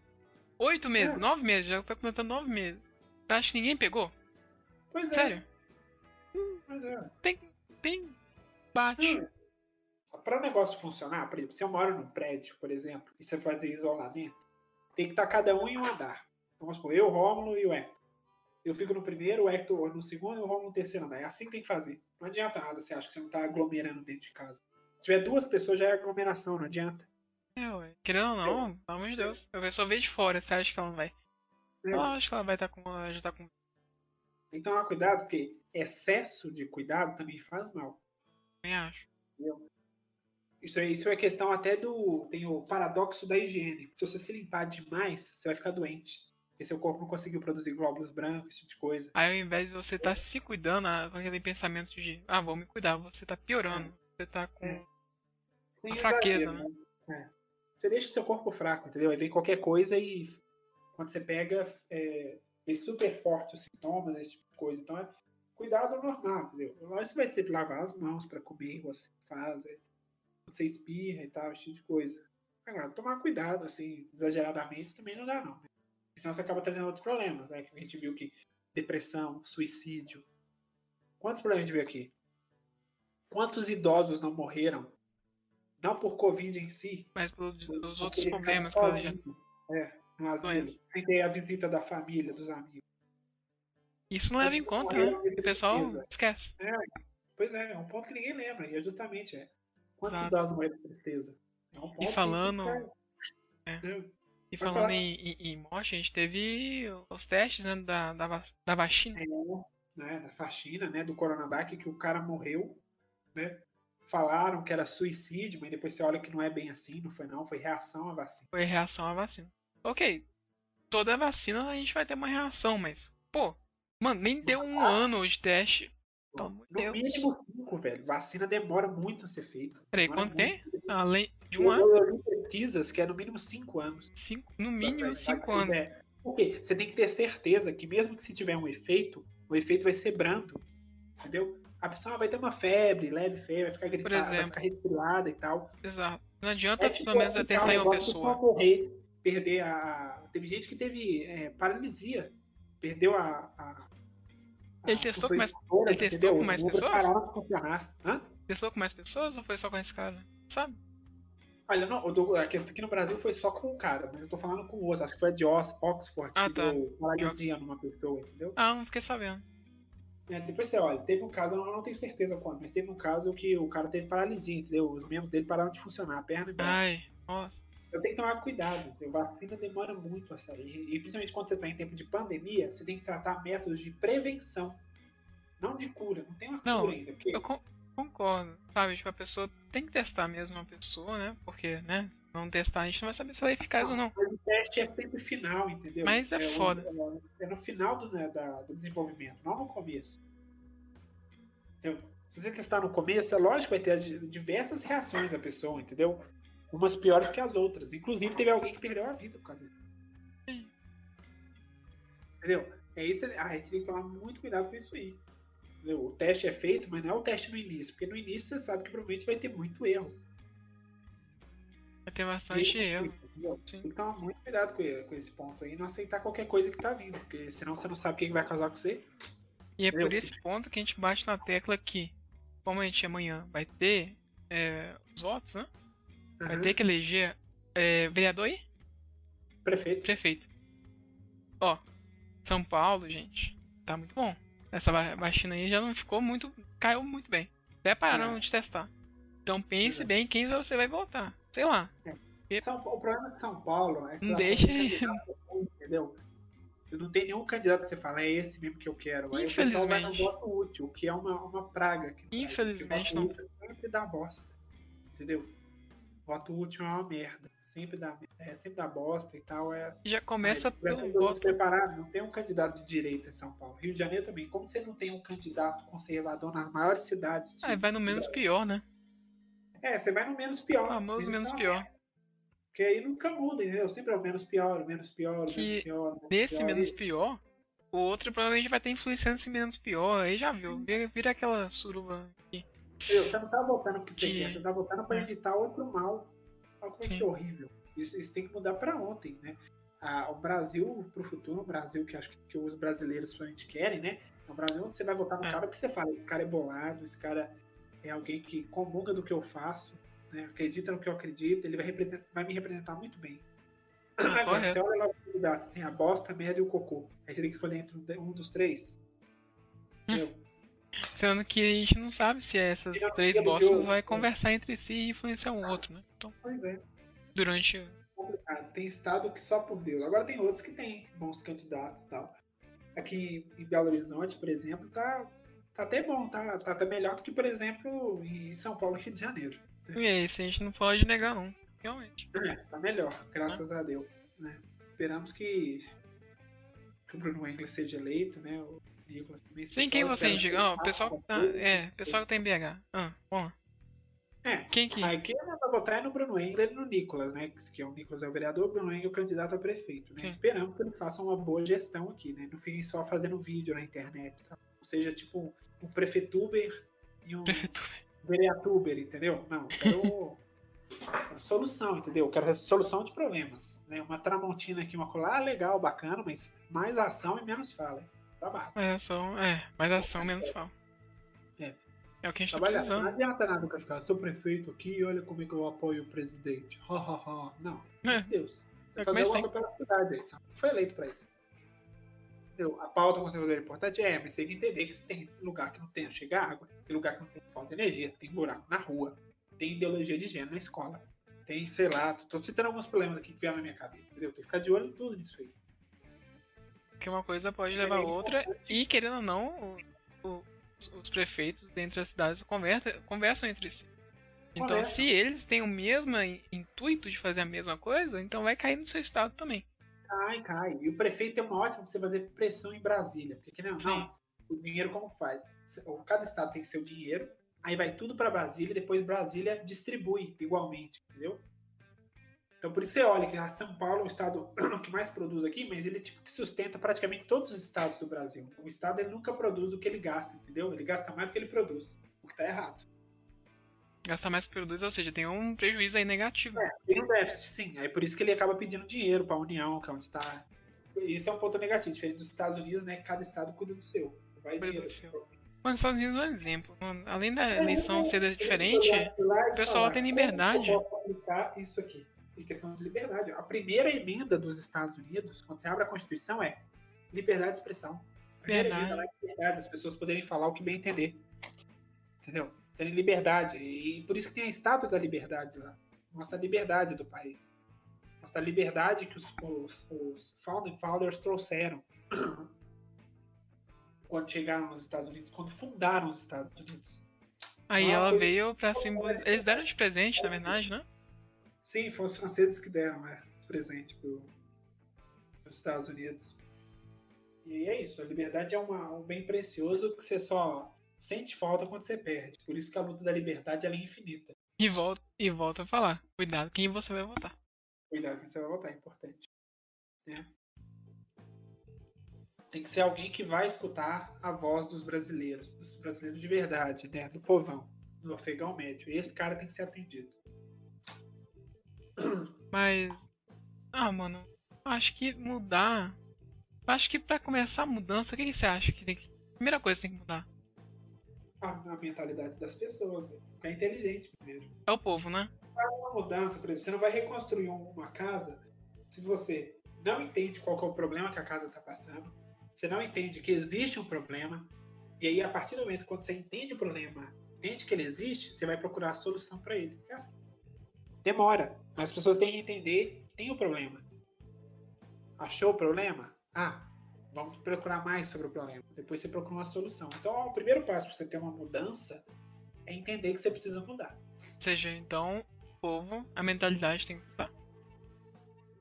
Oito meses, É. nove meses, já tá completando nove meses. Você acha que ninguém pegou? Pois é. Sério? Pois é. Tem. Tem. Bate. Hum. Para o negócio funcionar, por exemplo, se eu moro num prédio, por exemplo, e você fazer isolamento, tem que estar cada um em um andar. Então, vamos supor, eu, Rômulo e o Hector. Eu fico no primeiro, o Hector no segundo e o Rômulo no terceiro andar. É assim que tem que fazer. Não adianta nada, você acha que você não está aglomerando dentro de casa. Se tiver duas pessoas, já é aglomeração, não adianta. É, ué. Querendo ou não, pelo amor de Deus. Eu só vejo de fora, você acha que ela não vai. É. Eu acho que ela vai estar com. ela já tá com. Então, cuidado, porque excesso de cuidado também faz mal. Nem acho. Isso é, isso é questão até do. Tem o paradoxo da higiene. Se você se limpar demais, você vai ficar doente. Porque seu corpo não conseguiu produzir glóbulos brancos, esse tipo de coisa. Aí ao invés de você estar se cuidando, ah, aquele pensamento de, ah, vou me cuidar, você tá piorando. Você tá com. É. Sem Uma fraqueza, exagero, né? É. Você deixa o seu corpo fraco, entendeu? Aí vem qualquer coisa e quando você pega, é, vem super forte os sintomas, esse tipo de coisa. Então é cuidado normal, entendeu? Lógico que vai ser lavar as mãos para comer, você faz, é, quando você espirra e tal, esse tipo de coisa. Agora, tomar cuidado, assim, exageradamente também não dá, não. Né? Senão você acaba trazendo outros problemas, né? Que a gente viu que depressão, suicídio. Quantos problemas a gente viu aqui? Quantos idosos não morreram? Não por Covid em si. Mas pelos outros problemas que ela já. É, no asilo. Doença. Sem ter a visita da família, dos amigos. Isso não leva em conta, né? O pessoal esquece. Pois é, é um ponto que ninguém lembra. E é justamente é. Quantos Exato. idosos morreram de tristeza? É um ponto que falando- fica- É. É. E Pode falando em, em, em morte, a gente teve os testes né, da, da, da vacina. É, né, da faxina, né, do Coronavac, que o cara morreu, né? Falaram que era suicídio, mas depois você olha que não é bem assim, não foi não, foi reação à vacina. Foi reação à vacina. Ok, toda vacina a gente vai ter uma reação, mas, pô, mano, nem deu um ano de teste. No Deus. mínimo cinco, velho. Vacina demora muito a ser feita. Peraí, quanto tem? muito. Além de um ano, Eu, li pesquisas que é no mínimo cinco anos. cinco, no mínimo cinco anos. É, porque você tem que ter certeza que mesmo que se tiver um efeito, o efeito vai ser brando. Entendeu? A pessoa vai ter uma febre, leve febre, vai ficar gripada, vai ficar resfriada e tal. Exato. Não adianta É tipo, pelo menos testar em um uma pessoa. pode morrer, perder a. Teve gente que teve é, paralisia. Perdeu a. a- a Ele testou com mais- ele testou com mais pessoas? Testou com mais pessoas ou foi só com esse cara? Sabe? Olha, não, o do, aqui aqui no Brasil foi só com um cara, mas eu tô falando com outro. Acho que foi a de Ox- Oxford Ah, que tá. deu paralisia numa pessoa, entendeu? Ah, não fiquei sabendo. É, depois você olha, teve um caso, eu não tenho certeza quando, mas teve um caso que o cara teve paralisia, entendeu? Os membros dele pararam de funcionar, a perna e braço. Ai, nossa. Eu tenho que tomar cuidado, a vacina demora muito a sair. E principalmente quando você está em tempo de pandemia, você tem que tratar métodos de prevenção, não de cura. Não tem uma Não, cura ainda. Porque Eu con- concordo, sabe? Tipo, a pessoa tem que testar mesmo a pessoa, né? Porque, né? Se não testar, a gente não vai saber se ela é eficaz ou não. Mas o teste é sempre final, entendeu? Mas é o- foda. É no final do, né, da- do desenvolvimento, não no começo. Entendeu? Se você testar no começo, é lógico que vai ter di- diversas reações a pessoa, entendeu? Umas piores que as outras. Inclusive, teve alguém que perdeu a vida por causa disso. Sim. Entendeu? É isso, a gente tem que tomar muito cuidado com isso aí. Entendeu? O teste é feito, mas não é o teste no início. Porque no início você sabe que provavelmente vai ter muito erro. Vai ter bastante erro. Entendeu? Sim. Tem que tomar muito cuidado com, com esse ponto aí, não aceitar qualquer coisa que tá vindo, porque senão você não sabe o que vai causar com você. E é por esse ponto que a gente bate na tecla que, como a gente amanhã vai ter é, os votos, né? Vai Aham. ter que eleger é, vereador aí? Prefeito. Prefeito. Ó, São Paulo, gente, tá muito bom. Essa va- vacina aí já não ficou muito. caiu muito bem. Até pararam É. de testar. Então pense É. bem quem você vai votar. Sei lá. São- o problema de São Paulo é que Não deixa aí. Entendeu? Eu não tem nenhum candidato que você fala, é esse mesmo que eu quero. Aí o pessoal vai no Infelizmente. voto útil, o que é uma, uma praga. Brasil, Infelizmente, não. sempre dá bosta. Entendeu? Voto útil é uma merda. Sempre dá, é, sempre dá bosta e tal. É, Já começa pra pelo voto. preparar, não tem um candidato de direita em São Paulo. Rio de Janeiro também. Como você não tem um candidato conservador nas maiores cidades? de- Ah, vai no menos pior, né? É, você vai no menos pior. O Mas menos é uma pior. merda. Porque aí nunca muda, entendeu? Sempre é o menos pior, o menos pior, o Que menos pior. o menos Nesse pior. menos pior, o outro provavelmente vai ter influência nesse menos pior. Aí já viu. Vira, vira aquela suruba aqui. Entendeu? Você não tá votando porque você De- quer, você tá votando pra É. evitar outro mal. Olha como Sim. isso é horrível. Isso, isso tem que mudar pra ontem, né? Ah, o Brasil pro futuro, o Brasil que acho que, que os brasileiros principalmente querem, né? É um Brasil onde você vai votar no É. cara porque você fala, esse cara é bolado, esse cara é alguém que comunga do que eu faço, né? acredita no que eu acredito, ele vai, representar, vai me representar muito bem. Agora, correto. você olha lá você tem a bosta, a merda e o cocô. Aí você tem que escolher entre um dos três. Hum. Entendeu? Sendo que a gente não sabe se essas três tira o bostas jogo. vai conversar entre si e influenciar um outro, né? Então, Pois é. durante. complicado. Tem estado que só por Deus. Agora tem outros que tem bons candidatos e tal. Aqui em Belo Horizonte, por exemplo, tá, tá até bom, tá, tá até melhor do que, por exemplo, em São Paulo e Rio de Janeiro. E é isso, a gente não pode negar, não. Realmente. É, tá melhor, graças a Deus. Né? Esperamos que, que o Bruno Engler seja eleito, né? O Esse Sim, quem você indica? que Ó, ele o pessoal que faça É, pessoal que tá em BH. Ah, lá. É, Quem que. Quem vai votar é no Bruno Engler e no Nicolas, né? Que é o Nicolas é o vereador, o Bruno Engler é o candidato a prefeito, né? Sim. Esperamos que ele faça uma boa gestão aqui, né? Não fiquem só fazendo vídeo na internet, tá? Ou seja, tipo um prefeituber e um Prefeitura. vereatuber, entendeu? Não, eu quero [LAUGHS] solução, entendeu? Eu quero solução de problemas, né? Uma tramontina aqui, uma colar, legal, bacana, mas mais ação e menos fala. Trabalho. Mais ação, é, mais ação, menos fala. É. É o que a gente tá Trabalhar. Não precisando. adianta nada ficar, sou prefeito aqui, olha como é que eu apoio o presidente. Ha, ha, ha. Não. É. Meu Deus. Você É, fazer alguma coisa pela cidade. Você não foi eleito pra isso. Entendeu? A pauta conservadora é importante, é, mas você tem que entender que se tem lugar que não tem chega água, tem lugar que não tem falta de energia, tem buraco na rua, tem ideologia de gênero na escola, tem, sei lá, tô citando alguns problemas aqui que vieram na minha cabeça, entendeu? Tem que ficar de olho em tudo isso aí. Porque uma coisa pode levar a outra. E querendo ou não, o- o- os prefeitos dentro das cidades conversa- conversam entre si. Então, Conversam. se eles têm o mesmo in- intuito de fazer a mesma coisa, então vai cair no seu estado também. Cai, cai. E o prefeito tem uma ótima pra você fazer pressão em Brasília. Porque, querendo ou não, o dinheiro como faz? Cada estado tem seu dinheiro, aí vai tudo pra Brasília e depois Brasília distribui igualmente, entendeu? Então por isso você olha que a São Paulo é o estado que mais produz aqui, mas ele tipo, que sustenta praticamente todos os estados do Brasil. O estado ele nunca produz o que ele gasta, entendeu? Ele gasta mais do que ele produz, o que tá errado. Gastar mais que produz, ou seja, tem um prejuízo aí negativo. Tem um déficit, sim. Aí por isso que ele acaba pedindo dinheiro para a União, que é onde está. Isso é um ponto negativo, diferente dos Estados Unidos, né? Cada estado cuida do seu. Vai Cuida dinheiro. seu. Mas nos Estados Unidos é um exemplo. Além da eleição ser diferente, o pessoal tem liberdade. Eu posso aplicar isso aqui. Em questão de liberdade. A primeira emenda dos Estados Unidos, quando você abre a Constituição, é liberdade de expressão. primeira emenda lá é liberdade, as pessoas poderem falar o que bem entender. Entendeu? Terem liberdade. E por isso que tem a estátua da liberdade lá. Mostra a liberdade do país. Mostra a liberdade que os, os, os founding fathers trouxeram [CLEARS THROAT] quando chegaram nos Estados Unidos, quando fundaram os Estados Unidos. Aí ela veio pra simbolizar. Eles deram de presente, na verdade, né? Sim, foram os franceses que deram é, presente para os Estados Unidos. E é isso, a liberdade é uma, um bem precioso que você só sente falta quando você perde. Por isso que a luta da liberdade é infinita. E volta, e volta a falar, cuidado quem você vai votar. Cuidado quem você vai votar, é importante. É. Tem que ser alguém que vai escutar a voz dos brasileiros, dos brasileiros de verdade, né? do povão, do afegão médio. E esse cara tem que ser atendido. [CLEARS THROAT] Mas. Ah, mano. Acho que mudar. Acho que para começar a mudança, o que, que, você acha que tem que. Primeira coisa que tem que mudar? A, a mentalidade das pessoas. Né? Ficar inteligente primeiro. É o povo, né? Uma mudança, por exemplo, você não vai reconstruir uma casa se você não entende qual é o problema que a casa está passando, você não entende que existe um problema, e aí a partir do momento que você entende o problema, entende que ele existe, você vai procurar a solução para ele. É assim. Demora, mas as pessoas têm que entender que tem o um problema. Achou o problema? Ah, vamos procurar mais sobre o problema. Depois você procura uma solução. Então, o primeiro passo para você ter uma mudança é entender que você precisa mudar. Ou seja, então, o povo, a mentalidade tem que mudar.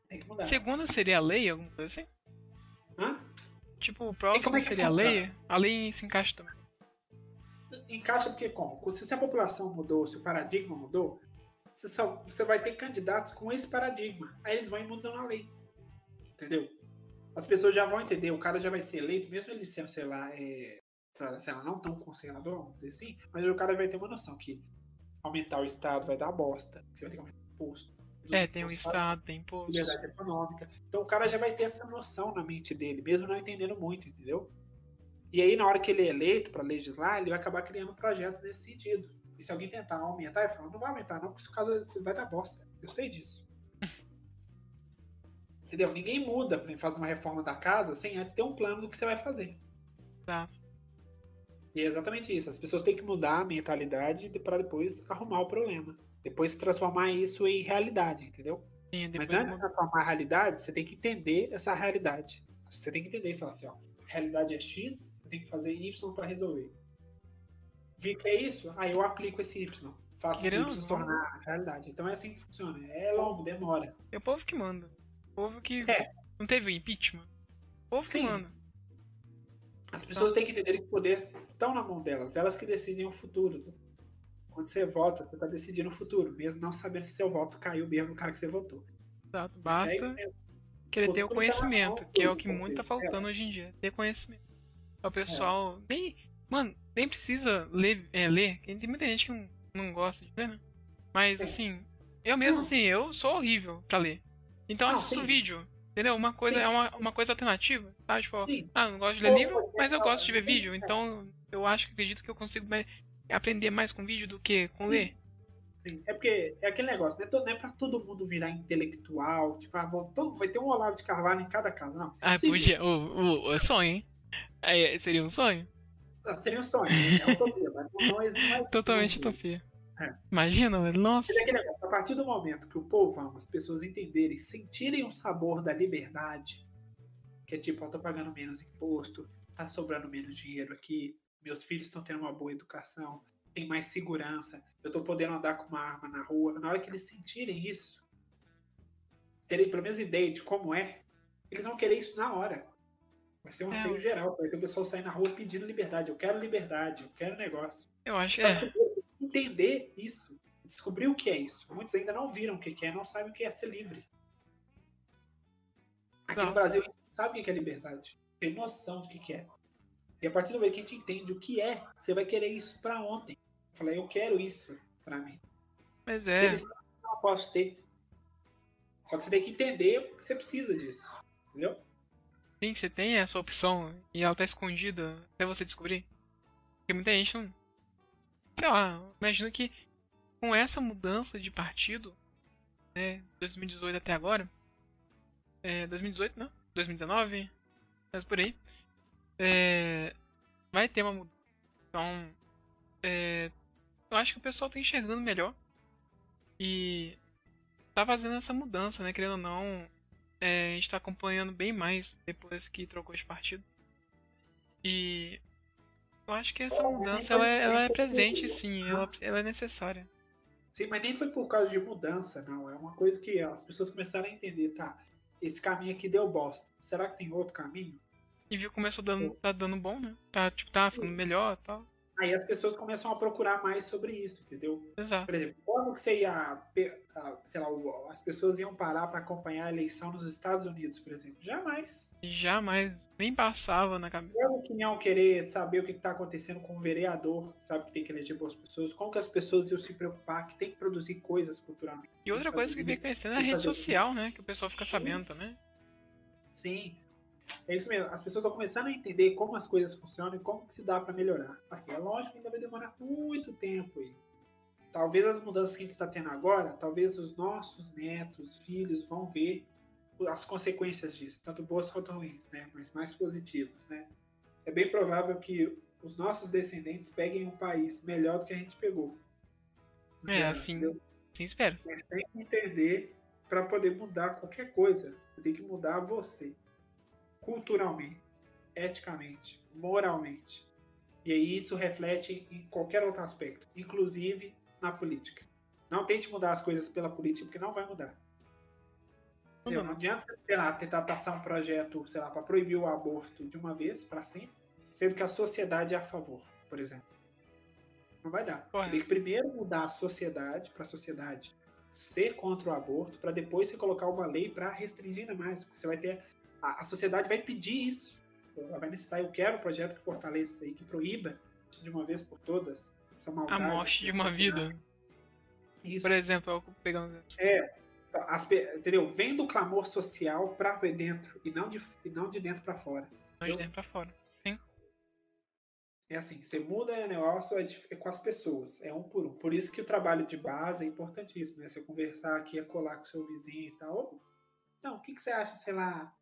Tem que mudar. Segunda seria a lei, alguma coisa assim? Hã? Tipo, o próximo é seria a lei? A lei se encaixa também. Encaixa porque como? Se a população mudou, se o paradigma mudou, você, só, você vai ter candidatos com esse paradigma. Aí eles vão mudando a lei. Entendeu? As pessoas já vão entender, o cara já vai ser eleito, mesmo ele sendo, sei lá, é, sei lá, não tão conservador, vamos dizer assim, mas o cara vai ter uma noção que aumentar o Estado vai dar bosta, você vai ter que aumentar o imposto. É, tem o Estado, tem imposto. Liberdade econômica. Então o cara já vai ter essa noção na mente dele, mesmo não entendendo muito, entendeu? E aí, na hora que ele é eleito para legislar, ele vai acabar criando projetos nesse sentido. E se alguém tentar aumentar, ele fala, não vai aumentar, não, porque isso caso vai dar bosta. Eu sei disso. [LAUGHS] Entendeu? Ninguém muda fazer uma reforma da casa sem antes ter um plano do que você vai fazer. Tá. E é exatamente isso. As pessoas têm que mudar a mentalidade para depois arrumar o problema. Depois transformar isso em realidade, entendeu? Sim, Mas antes de transformar a realidade, você tem que entender essa realidade. Você tem que entender e falar assim, ó, a realidade é X, eu tenho que fazer Y para resolver. Vi que é isso, aí eu aplico esse Y. Faço o Y se tornar realidade. Então é assim que funciona. É longo, demora. É o povo que manda. O povo que é. não teve impeachment. O povo Sim. que manda. As pessoas então... têm que entender que o poder está na mão delas. Elas que decidem o futuro. Quando você vota, você está decidindo o futuro, mesmo não sabendo se seu voto caiu mesmo no cara que você votou. Exato. Basta aí, querer ter o tá conhecimento, tá que é o que muito tá faltando hoje em dia. Ter conhecimento. O pessoal. É. Nem, mano, nem precisa ler. É, ler. Tem muita gente que não, não gosta de ler, né? Mas assim, eu mesmo assim, eu sou horrível pra ler. Então eu assisto sim. vídeo. Entendeu? Uma coisa sim. é uma, uma coisa alternativa, tá? Tipo, sim. ah, não gosto de ler livro, mas eu gosto de ver vídeo. Então eu acho que acredito que eu consigo aprender mais com vídeo do que com ler. Sim, é porque é aquele negócio, não é, não é pra todo mundo virar intelectual, tipo, ah, vou, todo, vai ter um Olavo de Carvalho em cada casa, não. Ah, podia, o, o, o sonho, hein? Aí, seria um sonho? Ah, seria um sonho, é utopia, mas não existe Totalmente utopia. É. Imagina, nossa. É a partir do momento que o povo, as pessoas entenderem, sentirem o sabor da liberdade, que é tipo, eu tô pagando menos imposto, tá sobrando menos dinheiro aqui, meus filhos estão tendo uma boa educação, tem mais segurança, eu estou podendo andar com uma arma na rua. Na hora que eles sentirem isso, terem pelo menos ideia de como é, eles vão querer isso na hora. Vai ser um é. anseio geral, vai ter o pessoal sair na rua pedindo liberdade. Eu quero liberdade, eu quero negócio. Eu acho Só é. que entender isso, descobrir o que é isso. Muitos ainda não viram o que é, não sabem o que é ser livre. Aqui não. no Brasil, a gente sabe o que é liberdade. Tem noção do que é. E a partir do momento que a gente entende o que é, você vai querer isso para ontem. Eu falei, eu quero isso para mim. Mas é. Se eles não posso ter. Só que você tem que entender que você precisa disso. Entendeu? Sim, você tem essa opção e ela tá escondida até você descobrir. Porque muita gente não. Sei lá, imagino que com essa mudança de partido, né, 2018 até agora, é, 2018, né? 2019, mas por aí, é, vai ter uma mudança. Então, é, eu acho que o pessoal tá enxergando melhor e tá fazendo essa mudança, né? Querendo ou não, é, a gente tá acompanhando bem mais depois que trocou de partido. E eu acho que essa mudança ela, é, ela é presente, sim, ela, ela é necessária. Sim, mas nem foi por causa de mudança, não. É uma coisa que as pessoas começaram a entender, tá? Esse caminho aqui deu bosta. Será que tem outro caminho? E viu que começou dando, tá dando bom, né? Tá, tipo, tá ficando melhor e tal. Aí as pessoas começam a procurar mais sobre isso, entendeu? Exato. Por exemplo, como que você ia, sei lá, as pessoas iam parar para acompanhar a eleição nos Estados Unidos, por exemplo? Jamais. Jamais, nem passava na cabeça. Como que iam querer saber o que está acontecendo com o vereador, sabe que tem que eleger boas pessoas? Como que as pessoas iam se preocupar que tem que produzir coisas culturalmente? E outra coisa que vem crescendo é a rede social, né? Que o pessoal fica sabendo também. Sim. É isso mesmo. As pessoas estão começando a entender como as coisas funcionam e como que se dá para melhorar. Assim, é lógico que ainda vai demorar muito tempo aí. Talvez as mudanças que a gente está tendo agora, talvez os nossos netos, filhos vão ver as consequências disso, tanto boas quanto ruins, né? Mas mais positivas, né? É bem provável que os nossos descendentes peguem um país melhor do que a gente pegou. É, assim, sim, espero. Mas tem que entender para poder mudar qualquer coisa. Você tem que mudar você culturalmente, eticamente, moralmente. E aí isso reflete em qualquer outro aspecto, inclusive na política. Não tente mudar as coisas pela política, porque não vai mudar. Não, não adianta você lá, tentar passar um projeto, sei lá, para proibir o aborto de uma vez, para sempre, sendo que a sociedade é a favor, por exemplo. Não vai dar. Você tem que primeiro mudar a sociedade para a sociedade ser contra o aborto, para depois você colocar uma lei para restringir ainda mais. Porque você vai ter a, a sociedade vai pedir isso. Ela vai necessitar, eu quero um projeto que fortaleça isso aí, que proíba de uma vez por todas essa maldade. A morte de uma vida. Isso. Por exemplo, eu pegando É, as, entendeu? Vem do clamor social para dentro e não de, e não de dentro para fora. Não de dentro para fora. Sim. É assim, você muda o negócio é, é com as pessoas, é um por um. Por isso que o trabalho de base é importantíssimo, né? Você conversar aqui, é colar com seu vizinho e tal. Não, o que, que você acha, sei lá,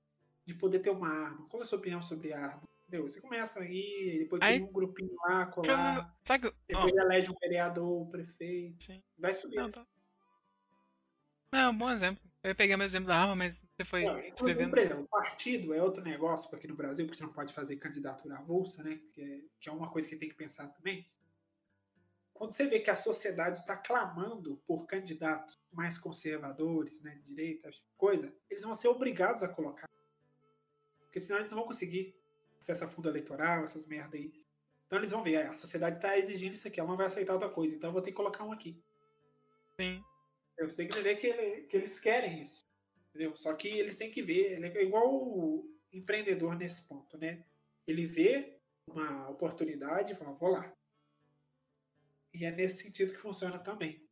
de poder ter uma arma. Qual é a sua opinião sobre arma? Entendeu? Você começa aí, depois aí, tem um grupinho lá, colar. Sabe, depois oh. elege um vereador, um prefeito. Sim. Vai subir. Não, tá. Não, um bom exemplo. Eu peguei meu exemplo da arma, mas você foi não, escrevendo. Por exemplo, partido é outro negócio aqui no Brasil, porque você não pode fazer candidatura avulsa, né? Que é, que é uma coisa que tem que pensar também. Quando você vê que a sociedade está clamando por candidatos mais conservadores, né, de direita, coisa, eles vão ser obrigados a colocar. Porque senão eles não vão conseguir acesso a fundo eleitoral, essas merda aí. Então eles vão ver, a sociedade está exigindo isso aqui, ela não vai aceitar outra coisa, então eu vou ter que colocar um aqui. Sim. Você tem que entender que, que eles querem isso. Entendeu? Só que eles têm que ver, é igual o empreendedor nesse ponto, né? Ele vê uma oportunidade e fala, vou lá. E é nesse sentido que funciona também.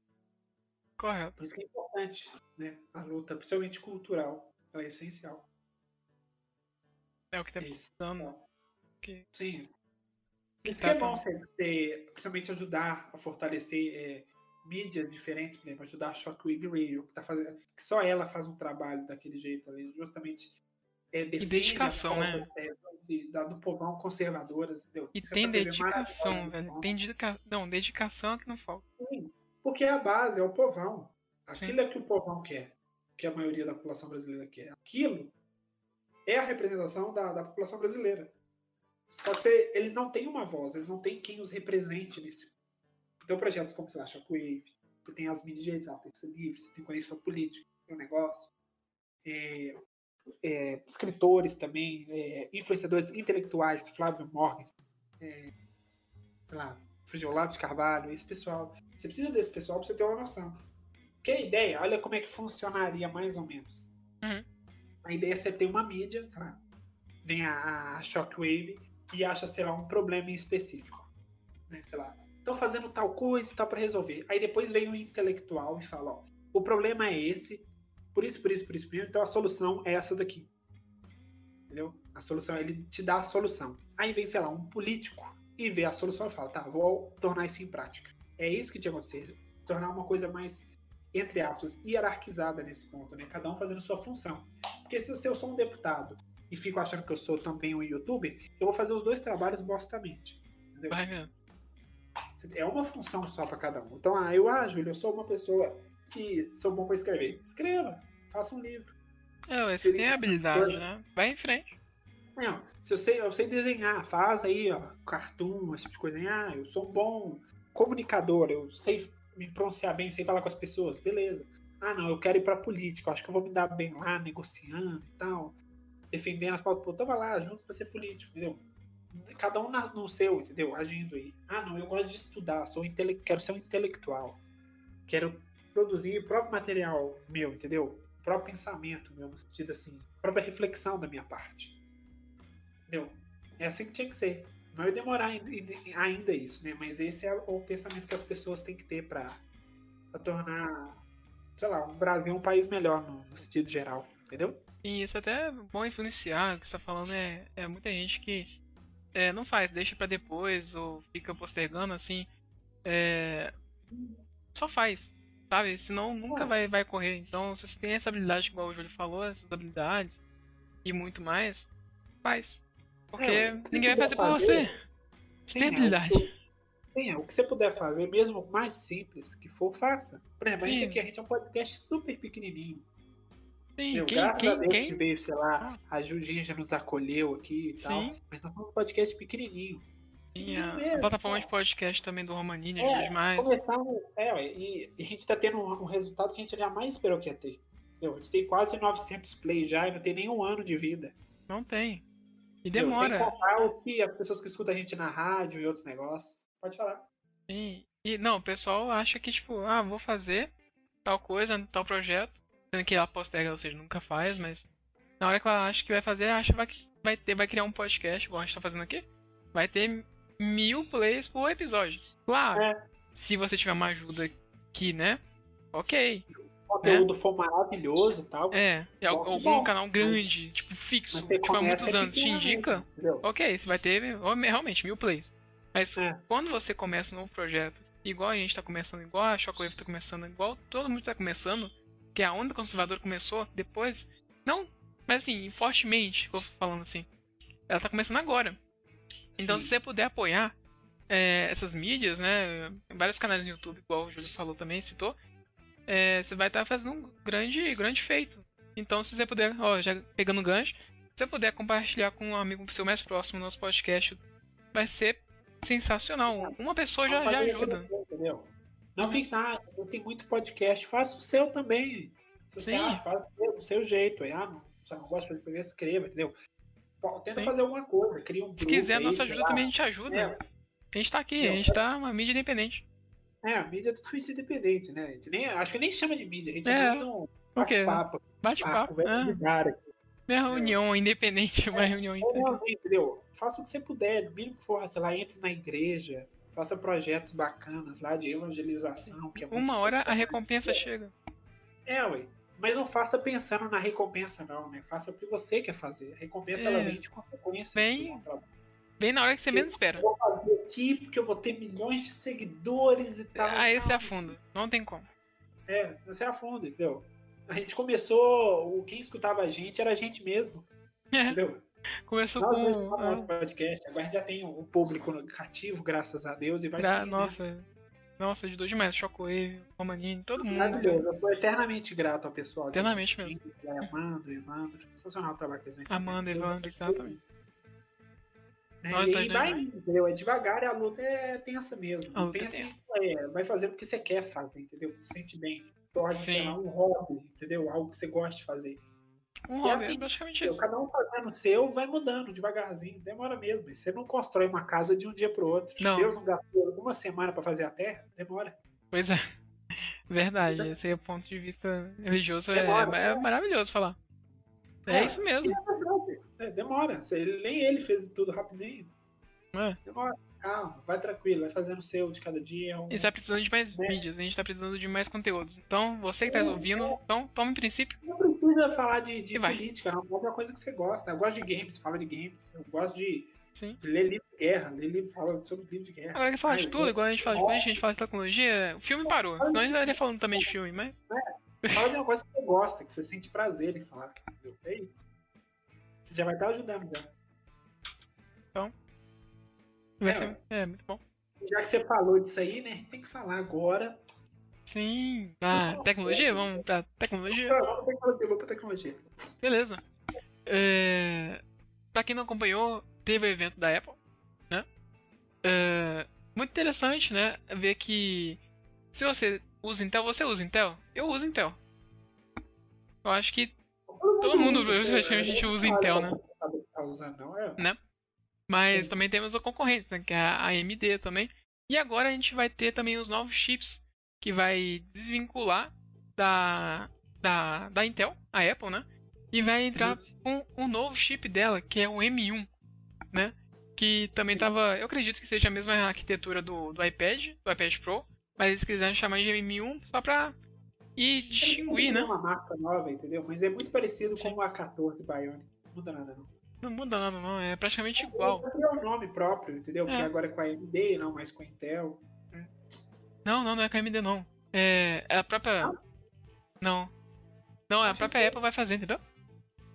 Correto. Por isso que é importante, né? A luta, principalmente cultural, ela é essencial. É o que tá precisando. Que... Sim. Isso tá, que é bom você ter, principalmente ajudar a fortalecer é, mídias diferentes, por exemplo, ajudar a Shockwave Radio, que, tá fazendo, que só ela faz um trabalho daquele jeito ali, justamente é, e dedicação, né? É, de, da, do povão conservadoras, entendeu? E Isso tem dedicação, velho. Tem dedicação. Não, dedicação é que não falta. Sim, porque a base é o povão. Aquilo Sim. é que o povão quer, que a maioria da população brasileira quer. Aquilo é a representação da, da população brasileira. Só que você, eles não têm uma voz, eles não têm quem os represente nesse. Então, projetos como, sei lá, Shockwave, que tem as mídias digitais, tem que livre, você tem conexão política, tem um negócio. É, é, escritores também, é, influenciadores intelectuais, Flávio Morgan, é, sei lá, Olavo de Carvalho, esse pessoal. Você precisa desse pessoal para você ter uma noção. Porque a ideia, olha como é que funcionaria mais ou menos. Uhum. A ideia é você ter uma mídia, sei lá, vem a, a Shockwave e acha, sei lá, um problema em específico. Né? Sei lá, estão fazendo tal coisa e tal para resolver. Aí depois vem o intelectual e fala, ó, o problema é esse, por isso, por isso, por isso, por isso, então a solução é essa daqui. Entendeu? A solução, ele te dá a solução. Aí vem, sei lá, um político e vê a solução e fala, tá, vou tornar isso em prática. É isso que tinha que acontecer. Tornar uma coisa mais, entre aspas, hierarquizada nesse ponto, né? Cada um fazendo sua função. Porque se eu sou um deputado e fico achando que eu sou também um youtuber, eu vou fazer os dois trabalhos bostamente. Entendeu? Vai mesmo. É uma função só pra cada um. Então, ah, eu, ah, Júlio, eu sou uma pessoa que sou bom pra escrever. Escreva, faça um livro. É, você tem habilidade, né? Vai em frente. Não, se eu sei, eu sei desenhar, faz aí, ó, cartoon, esse tipo de coisa. Ah, eu sou um bom comunicador, eu sei me pronunciar bem, sei falar com as pessoas, beleza. Ah, não, eu quero ir pra política, acho que eu vou me dar bem lá, negociando e tal, defendendo as pautas. Pô, tava lá, juntos pra ser político, entendeu? Cada um na- no seu, entendeu? Agindo aí. Ah, não, eu gosto de estudar, sou intele... quero ser um intelectual. Quero produzir o próprio material meu, entendeu? O próprio pensamento meu, no sentido assim, própria reflexão da minha parte. Entendeu? É assim que tinha que ser. Não ia demorar ainda, isso, né? Mas esse é o pensamento que as pessoas têm que ter pra tornar, sei lá, o Brasil um país melhor no, no sentido geral, entendeu? E isso até é bom influenciar. O que você tá falando é, é muita gente que é, não faz, deixa pra depois ou fica postergando assim. É, só faz, sabe? Senão nunca É. vai, vai correr. Então, se você tem essa habilidade, igual o Júlio falou, essas habilidades e muito mais, faz. Porque É, ninguém vai puder fazer por fazer, você. Você Sim, tem é, habilidade. É, o que você puder fazer, mesmo mais simples que for, faça. Por exemplo, a gente aqui, a gente é um podcast super pequenininho. Sim, Meu, quem, quem, Deus que quem, veio, sei lá, a Jujinha já nos acolheu aqui e tal. Sim. Mas nós somos um podcast pequenininho. Sim, a, mesmo, a plataforma cara. de podcast também do Romanini É, demais. Começamos, é, e, e a gente tá tendo um, um resultado que a gente jamais esperou que ia ter. Entendeu? A gente tem quase 900 plays já e não tem nenhum ano de vida. Não tem. E entendeu? demora. Sem contar o que as pessoas que escutam a gente na rádio e outros negócios. Pode falar. Sim. E não, o pessoal acha que, tipo, ah, vou fazer tal coisa, tal projeto. Sendo que ela posterga, ou seja, nunca faz, mas na hora que ela acha que vai fazer, acha que vai, vai ter, vai criar um podcast, igual a gente tá fazendo aqui. Vai ter mil plays por episódio. Claro, É. se você tiver uma ajuda aqui, né? Ok. O conteúdo for maravilhoso e tal. É. E algum canal grande, tipo, fixo, tipo, há muitos anos, te indica. Entendeu? Ok, você vai ter ó, realmente mil plays. Mas É. quando você começa um novo projeto, igual a gente tá começando, igual a Shockwave tá começando, igual todo mundo tá começando, que a onda conservadora começou depois, não, mas assim, fortemente, vou falando assim, ela tá começando agora. Então, se você puder apoiar é, essas mídias, né, vários canais no YouTube, igual o Júlio falou também, citou, é, você vai estar fazendo um grande, grande feito. Então, se você puder, ó, já pegando o gancho, se você puder compartilhar com um amigo seu mais próximo no nosso podcast, vai ser sensacional. Uma pessoa já, Vamos já fazer ajuda. Entendeu? Não fique, ah, eu tenho muito podcast, faça o seu também. Se você Sim. ah, faz o seu, jeito. Aí, ah, não, você não gosta de fazer escreva, entendeu? Tenta Sim. fazer alguma coisa, cria um Se quiser a aí, nossa ajuda lá. também, a gente ajuda. É. A gente tá aqui, Não, a gente tá uma mídia independente. É, a mídia é totalmente independente, né? A gente nem, acho que nem chama de mídia, a gente É. usa um O quê? bate-papo, ah, Bate-papo. conversa de É, reunião independente, uma reunião Ou independente. não, entendeu? Faça o que você puder, no mínimo que for, sei lá, entre na igreja, faça projetos bacanas lá de evangelização. Que é Uma hora a recompensa chega. É, ué. Mas não faça pensando na recompensa, não, né? Faça o que você quer fazer. A recompensa, É. ela vem de consequência. Bem-. Bem na hora que você menos espera. Eu vou fazer aqui porque eu vou ter milhões de seguidores e tal. Aí você afunda. Não tem como. É, você afunda, entendeu? A gente começou, o- quem escutava a gente era a gente mesmo, É, entendeu? começou Nós com. fazemos nosso podcast, agora a gente já tem o público cativo, graças a Deus, e vai Gra- seguir nossa, nossa, ajudou demais. Shockwave, Romanini, todo mundo. Maravilhoso, eu sou eternamente grato ao pessoal. Eternamente Marketing, a Amanda, Evandro, sensacional o trabalho que eles vêm Amanda. Evandro, exatamente. Né? Nós E tá vai, indo, entendeu? É devagar e a luta é tensa mesmo. A Não luta é pensa em- tensa. é, vai fazer porque você quer fazer, entendeu? Se sente bem. Torna, sei Sim. um hobby, entendeu? Algo que você gosta de fazer. Um E hobby, assim, é praticamente Entendeu? isso. Cada um fazendo o seu, vai mudando devagarzinho. Demora mesmo. E Você não constrói uma casa de um dia pro outro. Não. Deus não gastou uma semana pra fazer a terra, demora. Pois é. [LAUGHS] Verdade, esse é o ponto de vista religioso. É, Demora, é né? maravilhoso falar. É, É. isso mesmo. É, demora. Nem ele fez tudo rapidinho. É. Demora. Calma, vai tranquilo, vai fazendo o seu de cada dia. Um... E você tá precisando de mais É. mídias, a gente tá precisando de mais conteúdos. Então, você que tá ouvindo, então toma em princípio. Não precisa falar de, de política, não. Pode uma coisa que você gosta. Eu gosto de games, fala de games. Eu gosto de, de ler livro de guerra. Ler livro, fala sobre livro de guerra. Agora que falar Ah, de tudo, igual a gente fala de política, a gente fala de tecnologia, o filme parou. Senão a gente estaria falando também de filme, mas. Fala de uma coisa que você gosta, que você sente prazer em falar. Entendeu? É isso. Você já vai estar ajudando já. Vai É, ser. É, muito bom. Já que você falou disso aí, né? Tem que falar agora. Sim. Ah, tecnologia? Vamos pra tecnologia? Vamos pra tecnologia, vamos pra tecnologia. Beleza. É... Pra quem não acompanhou, teve o evento da Apple, né? É... Muito interessante, né? Ver que se você usa Intel, você usa Intel? Eu uso Intel. Eu acho que Todo mundo, praticamente, a gente usa Intel, né? Não, é. Mas Sim. também temos os concorrentes, né? Que é a AMD também. E agora a gente vai ter também os novos chips que vai desvincular da, da, da Intel, a Apple, né? E vai entrar com um novo chip dela, que é o M1, né? Que também tava. Eu acredito que seja a mesma arquitetura do, do iPad, do iPad Pro. Mas eles quiseram chamar de M1 só pra ir distinguir, É né? uma marca nova, entendeu? Mas é muito parecido Sim. com o A14 Bionic. Não muda nada, não. Não muda nada, não. É praticamente igual. É o nome próprio, entendeu? Porque É. agora é com a AMD, não mais com a Intel. Não, não, não é com a AMD, não. É, é a própria. Não. Não, é a própria Apple vai fazer, entendeu?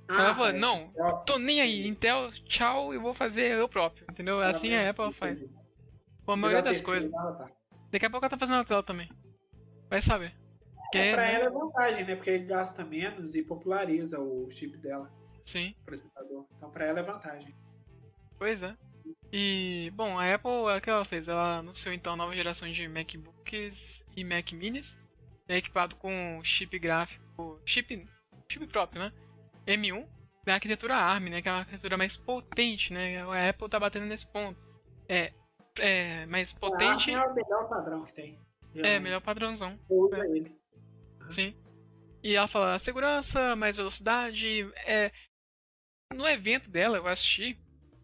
Ela falou, é não, Intel. Tô nem aí, Intel, tchau, eu vou fazer eu próprio, entendeu? Assim a Apple faz. Com a maioria das coisas. Tá. Daqui a pouco ela tá fazendo a tela também. Vai saber. É, é, pra né? ela é vantagem, né? Porque gasta menos e populariza o chip dela, Sim, o processador. Então pra ela é vantagem. pois é. E, bom, a Apple, o que ela fez? Ela anunciou então a nova geração de MacBooks e Mac Minis, né, equipado com chip gráfico, chip, chip próprio, né? M1, da arquitetura ARM, né? Que é uma arquitetura mais potente, né? A Apple tá batendo nesse ponto. É, é mais potente, A ARM é o melhor padrão que tem. é melhor padrãozão. Usa ele. Sim. E ela fala segurança, mais velocidade. É... No evento dela, eu assisti,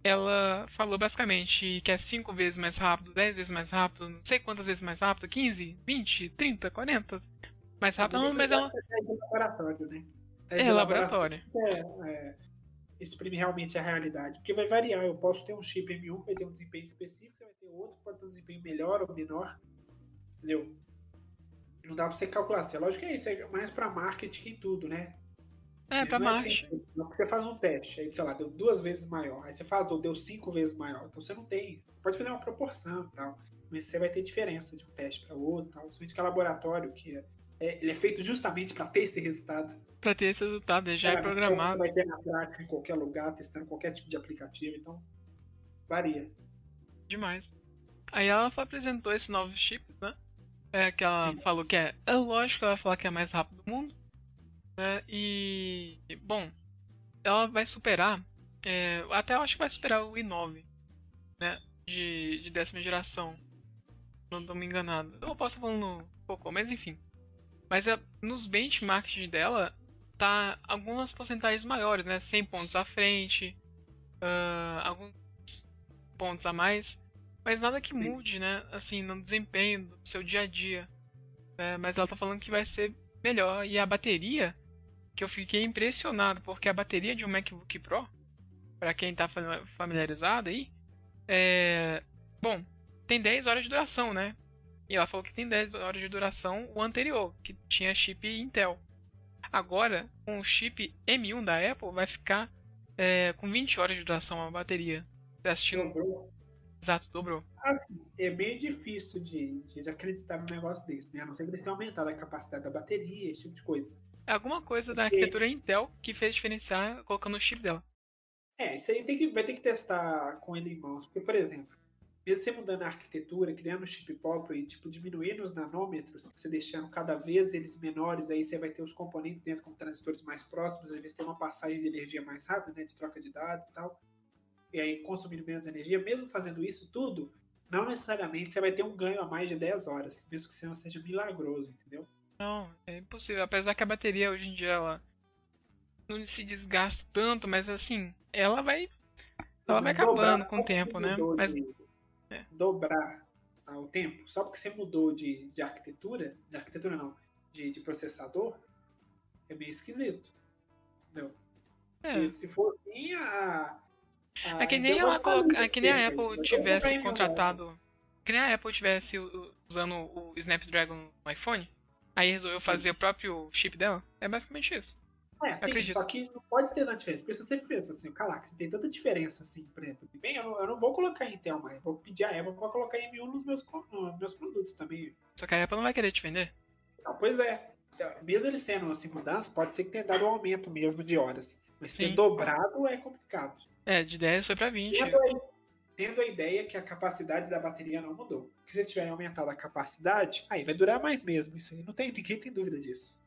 ela falou basicamente que é 5 vezes mais rápido, 10 vezes mais rápido, não sei quantas vezes mais rápido, 15, 20, 30, 40 mais rápido, não, mas ela É de laboratório, né? é de laboratório. É, é, exprime realmente a realidade. Porque vai variar. Eu posso ter um chip M1 que vai ter um desempenho específico, você vai ter outro que pode ter um desempenho melhor ou menor. Entendeu? Não dá pra você calcular. Assim, lógico que é isso, é mais pra marketing e tudo, né? É, pra não é assim, não, porque você faz um teste, aí, sei lá, deu duas vezes maior. Aí você faz, ou deu cinco vezes maior. Então você não tem. Pode fazer uma proporção e tal. Mas você vai ter diferença de um teste para outro e tal. Principalmente que é laboratório, que é, é- ele é feito justamente para ter esse resultado. Pra ter esse resultado, ele já é Cara, programado. Vai ter na prática em qualquer lugar, testando qualquer tipo de aplicativo, então varia. Demais. Aí ela apresentou esses novos chips, né? É, que ela Sim. falou que é. É lógico que ela vai falar que é mais rápido do mundo. Né? E. Bom, ela vai superar. é, até eu acho que vai superar o i9, né? De, de décima geração. Não tô me enganado. Eu posso estar falando um pouco, mas enfim. Mas é, nos benchmarks dela, tá algumas porcentagens maiores, né? 100 pontos à frente. ah, alguns pontos a mais. Mas nada que mude, né? Assim, no desempenho do seu dia a dia. né? mas ela tá falando que vai ser melhor. E a bateria, que eu fiquei impressionado, porque a bateria de um MacBook Pro, para quem tá fami- familiarizado aí, é. Bom, tem 10 horas de duração, né? E ela falou que tem 10 horas de duração o anterior, que tinha chip Intel. Agora, com o chip M1 da Apple, vai ficar é, com 20 horas de duração a bateria. Você assistindo Dobrou. Exato, dobrou. Assim, é bem difícil de, de acreditar num negócio desse, né? A não ser que eles tenham aumentado a capacidade da bateria, esse tipo de coisa. Alguma coisa da arquitetura Intel que fez diferenciar colocando o chip dela. É, isso aí tem que, vai ter que testar com ele em mãos. Porque, por exemplo, mesmo você mudando a arquitetura, criando um chip próprio e tipo, diminuindo os nanômetros, você deixando cada vez eles menores, aí você vai ter os componentes dentro com transistores mais próximos, às vezes tem uma passagem de energia mais rápida, né? De troca de dados e tal. E aí consumindo menos energia. Mesmo fazendo isso tudo, não necessariamente você vai ter um ganho a mais de 10 horas, mesmo que você não seja milagroso, entendeu? Não, é impossível. Apesar que a bateria hoje em dia ela não se desgasta tanto, mas assim, ela vai. Ela vai acabando com o tempo, né? Mas de- é. Dobrar tá, o tempo, só porque você mudou de, de arquitetura, de arquitetura não, de, de processador, é meio esquisito. Entendeu? é. Se for assim, a. a É que nem ela coloca, é que nem a Apple tivesse um contratado. Que nem a Apple tivesse usando o Snapdragon no iPhone, aí resolveu fazer o próprio chip dela. É basicamente isso. É, sim, Acredito. só que não pode ter tanta diferença. Porque se você fez assim, caraca, se tem tanta diferença assim, por exemplo, bem, eu não, eu não vou colocar em Intel mais, vou pedir a Apple pra colocar M1 nos meus, nos meus produtos também. Só que a Apple não vai querer te vender. Não, pois é. Então, mesmo eles tendo assim mudança, pode ser que tenha dado um aumento mesmo de horas. Mas ter Sim. dobrado é complicado. É, de 10 foi pra 20. Tendo a, tendo a ideia que a capacidade da bateria não mudou. Porque se eles tiverem aumentado a capacidade, aí vai durar mais mesmo. Isso aí não tem, ninguém tem dúvida disso.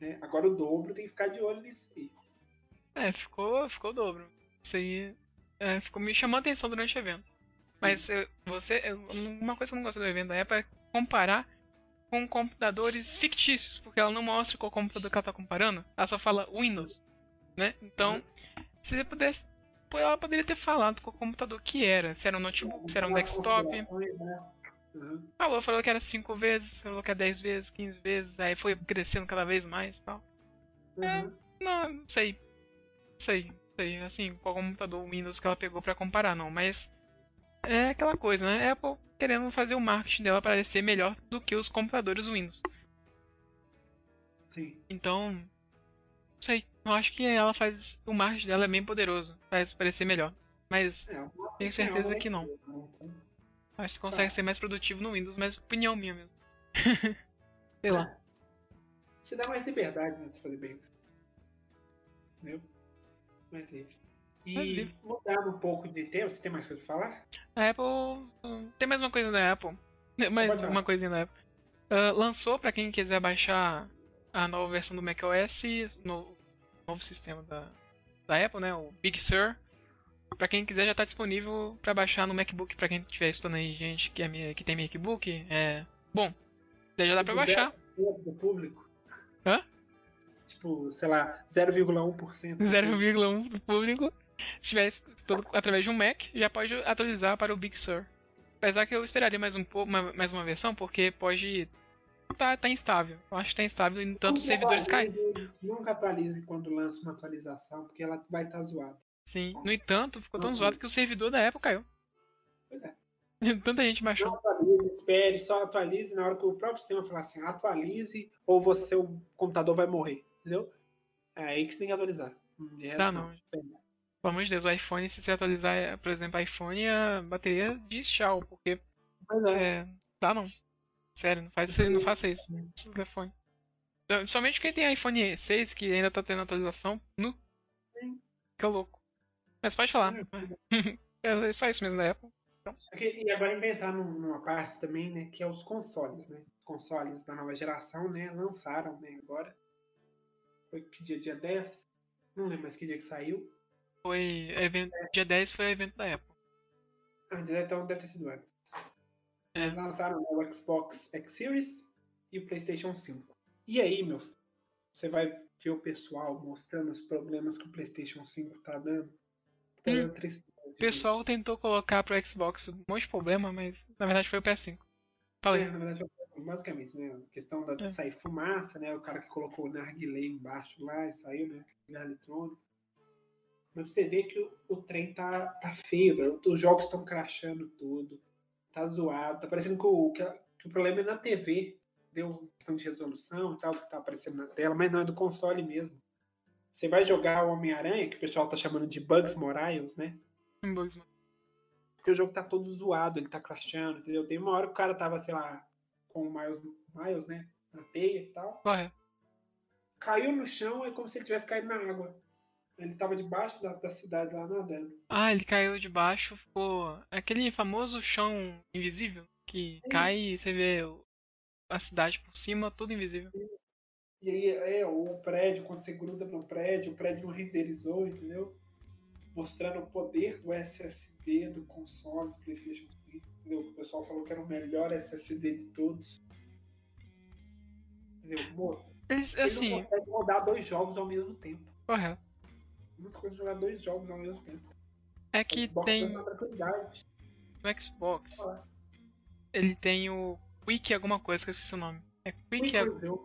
Né? Agora o dobro tem que ficar de olho nisso aí. É, ficou, ficou o dobro. Isso aí é, ficou, me chamou a atenção durante o evento. Mas eu- você. eu- Uma coisa que eu não gosto do evento da Apple é comparar com computadores fictícios, porque ela não mostra qual computador que ela tá comparando, ela só fala Windows, né? Então, se você pudesse. Pô, Ela poderia ter falado qual computador que era, se era um notebook, se era um desktop. Uhum. Falou, falou que era 5 vezes, falou que era 10 vezes, 15 vezes, aí foi crescendo cada vez mais e tal. Uhum. Não, não sei. Não sei. Não sei, assim, qual computador Windows que ela pegou pra comparar, não. Mas é aquela coisa, né? A Apple querendo fazer o marketing dela parecer melhor do que os computadores Windows. Sim. Então, não sei. Eu acho que ela faz. O marketing dela é bem poderoso. Faz parecer melhor. Mas É, Tenho certeza é, que não. né? acho que consegue ser mais produtivo no Windows, mas opinião minha mesmo. [LAUGHS] sei lá. Te dá mais liberdade, né? De fazer bem. Entendeu? Mais livre. E Mais livre. mudando um pouco de tema, você tem mais coisa pra falar? A Apple. hum, Tem mais uma coisa da Apple. [LAUGHS] Mais Pode falar. uma coisinha da Apple. Ah, lançou pra quem quiser baixar a nova versão do macOS, no novo sistema da, da Apple, né? O Big Sur. Pra quem quiser já tá disponível pra baixar no MacBook, pra quem estiver estudando aí, gente que, é, que tem MacBook. É. Bom, já dá pra Tipo, baixar. Do público? Hã? Tipo, sei lá, 0,1%. 0,1 [LAUGHS] do público. Se tiver estudando através de um Mac, já pode atualizar para o Big Sur. Apesar que eu esperaria mais um pouco, ma- mais uma versão, porque pode tá, tá instável. Eu acho que tá instável e tanto os servidores caem. Nunca atualize quando lança uma atualização, porque ela vai estar zoada. Sim. No entanto, ficou tão Uhum. zoado que o servidor da Apple caiu. Pois é. [LAUGHS] Tanta gente Não baixou. atualize, espere, só atualize na hora que o próprio sistema falar assim, atualize ou você, seu computador vai morrer. Entendeu? É aí que você tem que atualizar. Resto, Tá, não. Espere. Pelo amor de Deus, o iPhone, se você atualizar, por exemplo, iPhone, a bateria diz tchau, porque Pois é. é. Dá não. Sério, não, faz, não faça isso. Esse telefone. Então, Somente quem tem iPhone 6, que ainda tá tendo atualização, no. Sim. Que é louco. Mas pode falar. [LAUGHS] É só isso mesmo da Apple. Aqui- E agora inventar num- numa parte também, né, que é os consoles, né? Os consoles da nova geração, né, lançaram, né, agora. Foi que dia? Dia 10? Não lembro mais que dia que saiu. Foi evento, dia 10 foi o evento da Apple. Ah, dia então deve ter sido antes. Eles lançaram o Xbox X Series e o PlayStation 5. E aí, meu filho, você vai ver o pessoal mostrando os problemas que o PlayStation 5 tá dando. Tá Hum. dando. O pessoal tentou colocar pro Xbox um monte de problema, mas na verdade foi o PS5. Falei. É, na verdade, foi basicamente, né? A questão da, de É. sair fumaça, né? O cara que colocou o narguilé embaixo lá e saiu, né? Cigarro eletrônico. Mas você ver que o, o trem tá, tá feio, velho. Os jogos estão crashando tudo. Tá zoado. Tá parecendo que o, que, que o problema é na TV. Deu questão de resolução e tal, que tá aparecendo na tela, mas não é do console mesmo. Você vai jogar o Homem-Aranha, que o pessoal tá chamando de Bugs Morales, né? Um bugs. Porque o jogo tá todo zoado, ele tá crashando, entendeu? Tem uma hora que o cara tava, sei lá, com o Miles, Miles né? Na teia e tal. Corre. Caiu no chão, é como se ele tivesse caído na água. Ele tava debaixo da, da cidade lá nadando. Ah, ele caiu de baixo, ficou. Aquele famoso chão invisível que cai e você vê a cidade por cima, tudo invisível. E aí, é, o prédio, quando você gruda no prédio, o prédio não renderizou, entendeu? Mostrando o poder do SSD do console do PlayStation 5, entendeu? O pessoal falou que era o melhor SSD de todos. Entendeu? Ele assim, não consegue rodar dois jogos ao mesmo tempo. correto. Muita coisa jogar dois jogos ao mesmo tempo. É que Xbox tem uma tranquilidade. no Xbox, ele tem o Quick alguma coisa que eu esqueci o nome. É Quick, Quick é- Resume.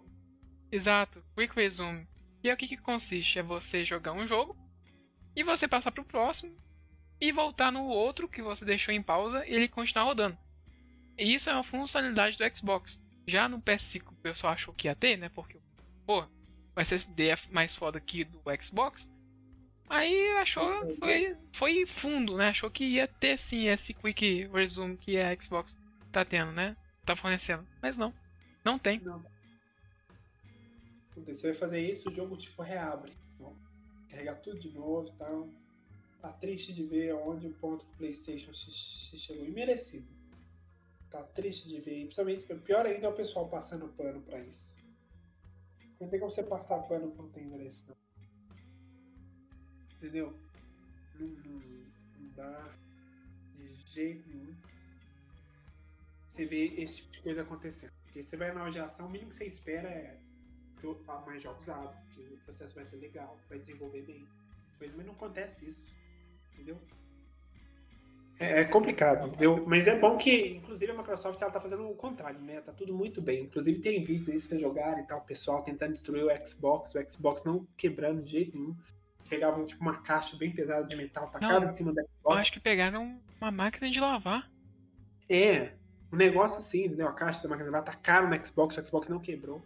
exato, Quick Resume. E é o que que consiste? É você jogar um jogo e você passar pro próximo e voltar no outro que você deixou em pausa e ele continuar rodando. E isso é uma funcionalidade do Xbox. Já no PS5 o pessoal achou que ia ter, né? Porque, pô, o SSD é mais foda que do Xbox. Aí achou, foi, foi fundo, né? Achou que ia ter sim esse Quick Resume que a Xbox tá tendo, né? Tá fornecendo. Mas não, não tem. Não. Você vai fazer isso, o jogo tipo reabre. Carregar tudo de novo e tal. Tá triste de ver onde o ponto que o Playstation se chegou. E merecido. Tá triste de ver. Principalmente, pior ainda é o pessoal passando pano pra isso. Não tem como você passar pano pra um tender desse, não. Entendeu? Não, não, não dá de jeito nenhum você vê esse tipo de coisa acontecendo. Porque você vai na geração, o mínimo que você espera é mais jogos abrem, que o processo vai ser legal, vai desenvolver bem. Mas não acontece isso. Entendeu? É, é complicado, entendeu? Mas é bom que, inclusive, a Microsoft ela tá fazendo o contrário, né? Tá tudo muito bem. Inclusive, tem vídeos aí pra jogar e tal, o pessoal tentando destruir o Xbox, o Xbox não quebrando de jeito nenhum. Pegavam, tipo, uma caixa bem pesada de metal, tacaram em cima da Xbox. Eu acho que pegaram uma máquina de lavar. É, um negócio assim, entendeu? A caixa da máquina de lavar tá caro no Xbox, o Xbox não quebrou.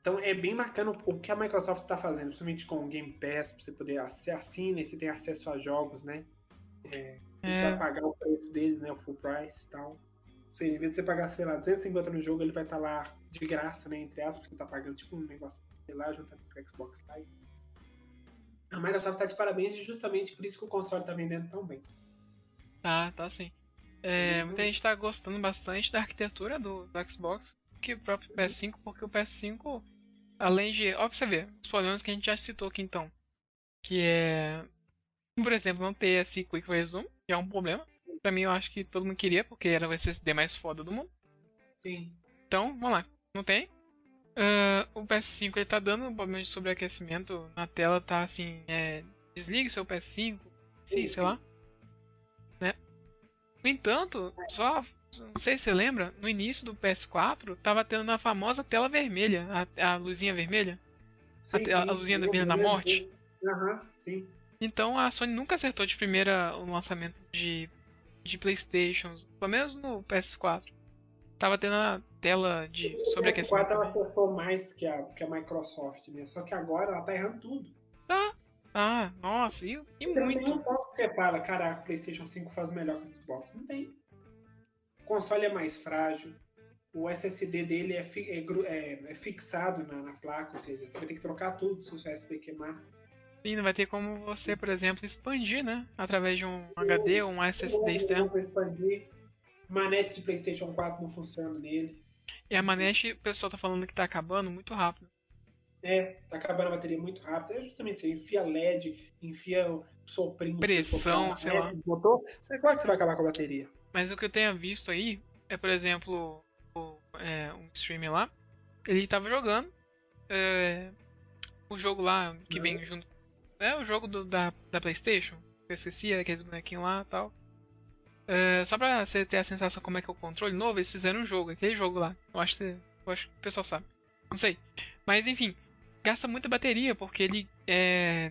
Então é bem bacana o que a Microsoft está fazendo, principalmente com o Game Pass, pra você poder assina e você tem acesso a jogos, né? É, é. Vai pagar o preço deles, né? O full price e tal. Você, em vez de você pagar, sei lá, 250 no jogo, ele vai estar tá lá de graça, né? Entre aspas, porque você tá pagando tipo um negócio lá, junto com o Xbox Live. A Microsoft tá de parabéns e justamente por isso que o console tá vendendo tão bem. Tá, tá sim. É, muita gente tá gostando bastante da arquitetura do, do Xbox que o próprio PS5, porque o PS5, além de. Ó, pra você ver, os problemas que a gente já citou aqui então. Que é. Por exemplo, não ter esse Quick Resume, que é um problema. Pra mim, eu acho que todo mundo queria, porque era o SSD mais foda do mundo. Sim. Então, vamos lá. Não tem? Uh, o PS5 ele tá dando um problema de sobreaquecimento na tela, tá assim, é, desligue seu PS5, sim, sei lá. Né? No entanto, só não sei se você lembra, no início do PS4 tava tendo a famosa tela vermelha, a, a luzinha vermelha. Sim, a, a, a luzinha vermelha da morte. Aham, sim. Então a Sony nunca acertou de primeira o lançamento de, de Playstation, pelo menos no PS4. Tava tendo a tela de sobreaquecimento. O PS4 ela acertou mais que a, que a Microsoft, né? Só que agora ela tá errando tudo. Tá. Ah, nossa, e, e muito. Que você fala, caraca, o PlayStation 5 faz melhor que o Xbox. Não tem. O console é mais frágil. O SSD dele é, fi, é, é, é fixado na, na, placa, ou seja, você vai ter que trocar tudo se o seu SSD queimar. Sim, não vai ter como você, por exemplo, expandir, né? Através de um HD ou um SSD externo. expandir. Manete de PlayStation 4 não funciona nele. E a manete, o pessoal tá falando que tá acabando muito rápido. É, tá acabando a bateria muito rápido. É justamente isso. Enfia LED, enfia soprinho. Pressão, sei lá. Motor, você, claro que você vai acabar com a bateria. Mas o que eu tenha visto aí é, por exemplo, o, é, um streamer lá. Ele tava jogando é, o jogo lá que vem uhum. junto. É o jogo do, da, da PlayStation. Eu esqueci, aqueles bonequinhos lá e tal. É, só pra você ter a sensação como é que é o controle novo, eles fizeram um jogo, aquele jogo lá. Eu acho que, eu acho que o pessoal sabe. Não sei. Mas enfim, gasta muita bateria, porque ele é.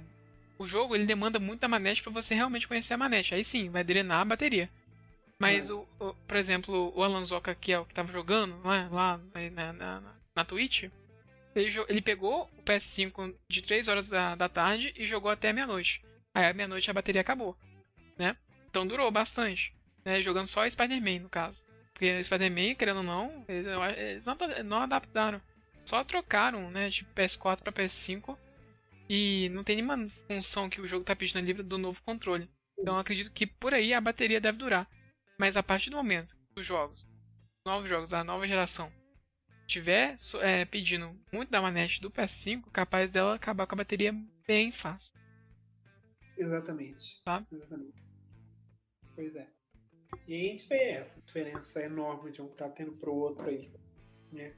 O jogo ele demanda muita manete para você realmente conhecer a manete. Aí sim, vai drenar a bateria. Mas, é. o, o, por exemplo, o Alan Zoka, que é o que tava jogando né, lá na, na, na Twitch, ele, ele pegou o PS5 de 3 horas da, da tarde e jogou até meia-noite. Aí à meia-noite a bateria acabou, né? Então durou bastante, né? Jogando só Spider-Man, no caso. Porque Spider-Man, querendo ou não, eles, eles não, não adaptaram. Só trocaram, né, de PS4 para PS5 e não tem nenhuma função que o jogo tá pedindo livre do novo controle. Então acredito que por aí a bateria deve durar. Mas a partir do momento que os jogos, novos jogos da nova geração, tiver é, pedindo muito da manete do PS5, capaz dela acabar com a bateria bem fácil. Exatamente. Tá? Exatamente. Pois é. E a gente vê essa diferença enorme de um que tá tendo pro outro aí. Né?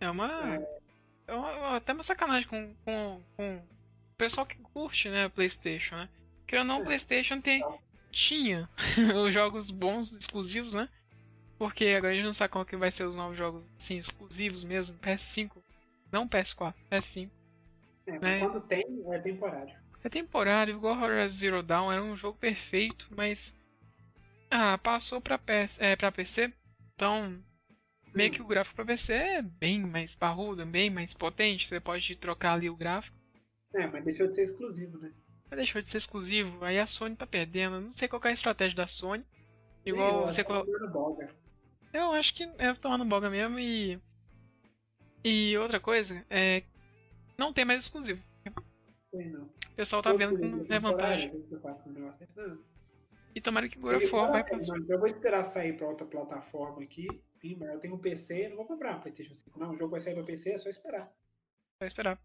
É uma. É. é uma, até uma sacanagem com, com, com o pessoal que curte, né, PlayStation, né? Querendo ou não, o é. PlayStation tem, tinha [LAUGHS] os jogos bons, exclusivos, né? Porque agora a gente não sabe qual que vai ser os novos jogos, assim, exclusivos mesmo, PS5. Não PS4, PS5. É, né? quando tem, é temporário. É temporário, igual Horizon Zero Dawn, era um jogo perfeito, mas. Ah, passou pra, PS, é, pra PC. Então, meio que o gráfico pra PC é bem mais parrudo, bem mais potente. Você pode trocar ali o gráfico. É, mas deixou de ser exclusivo, né? Mas deixou de ser exclusivo. Aí a Sony tá perdendo. Não sei qual é a estratégia da Sony. Igual eu você acho que colo... tá. Eu acho que é tomando boga mesmo e. E outra coisa é. Não tem mais exclusivo. Sei não. O pessoal tá vendo não é vantagem. E tomara que of War vai pra. Eu vou esperar sair pra outra plataforma aqui. Mas eu tenho um PC, eu não vou comprar um PlayStation 5. Não, o jogo vai sair pra PC, é só esperar. Vai esperar.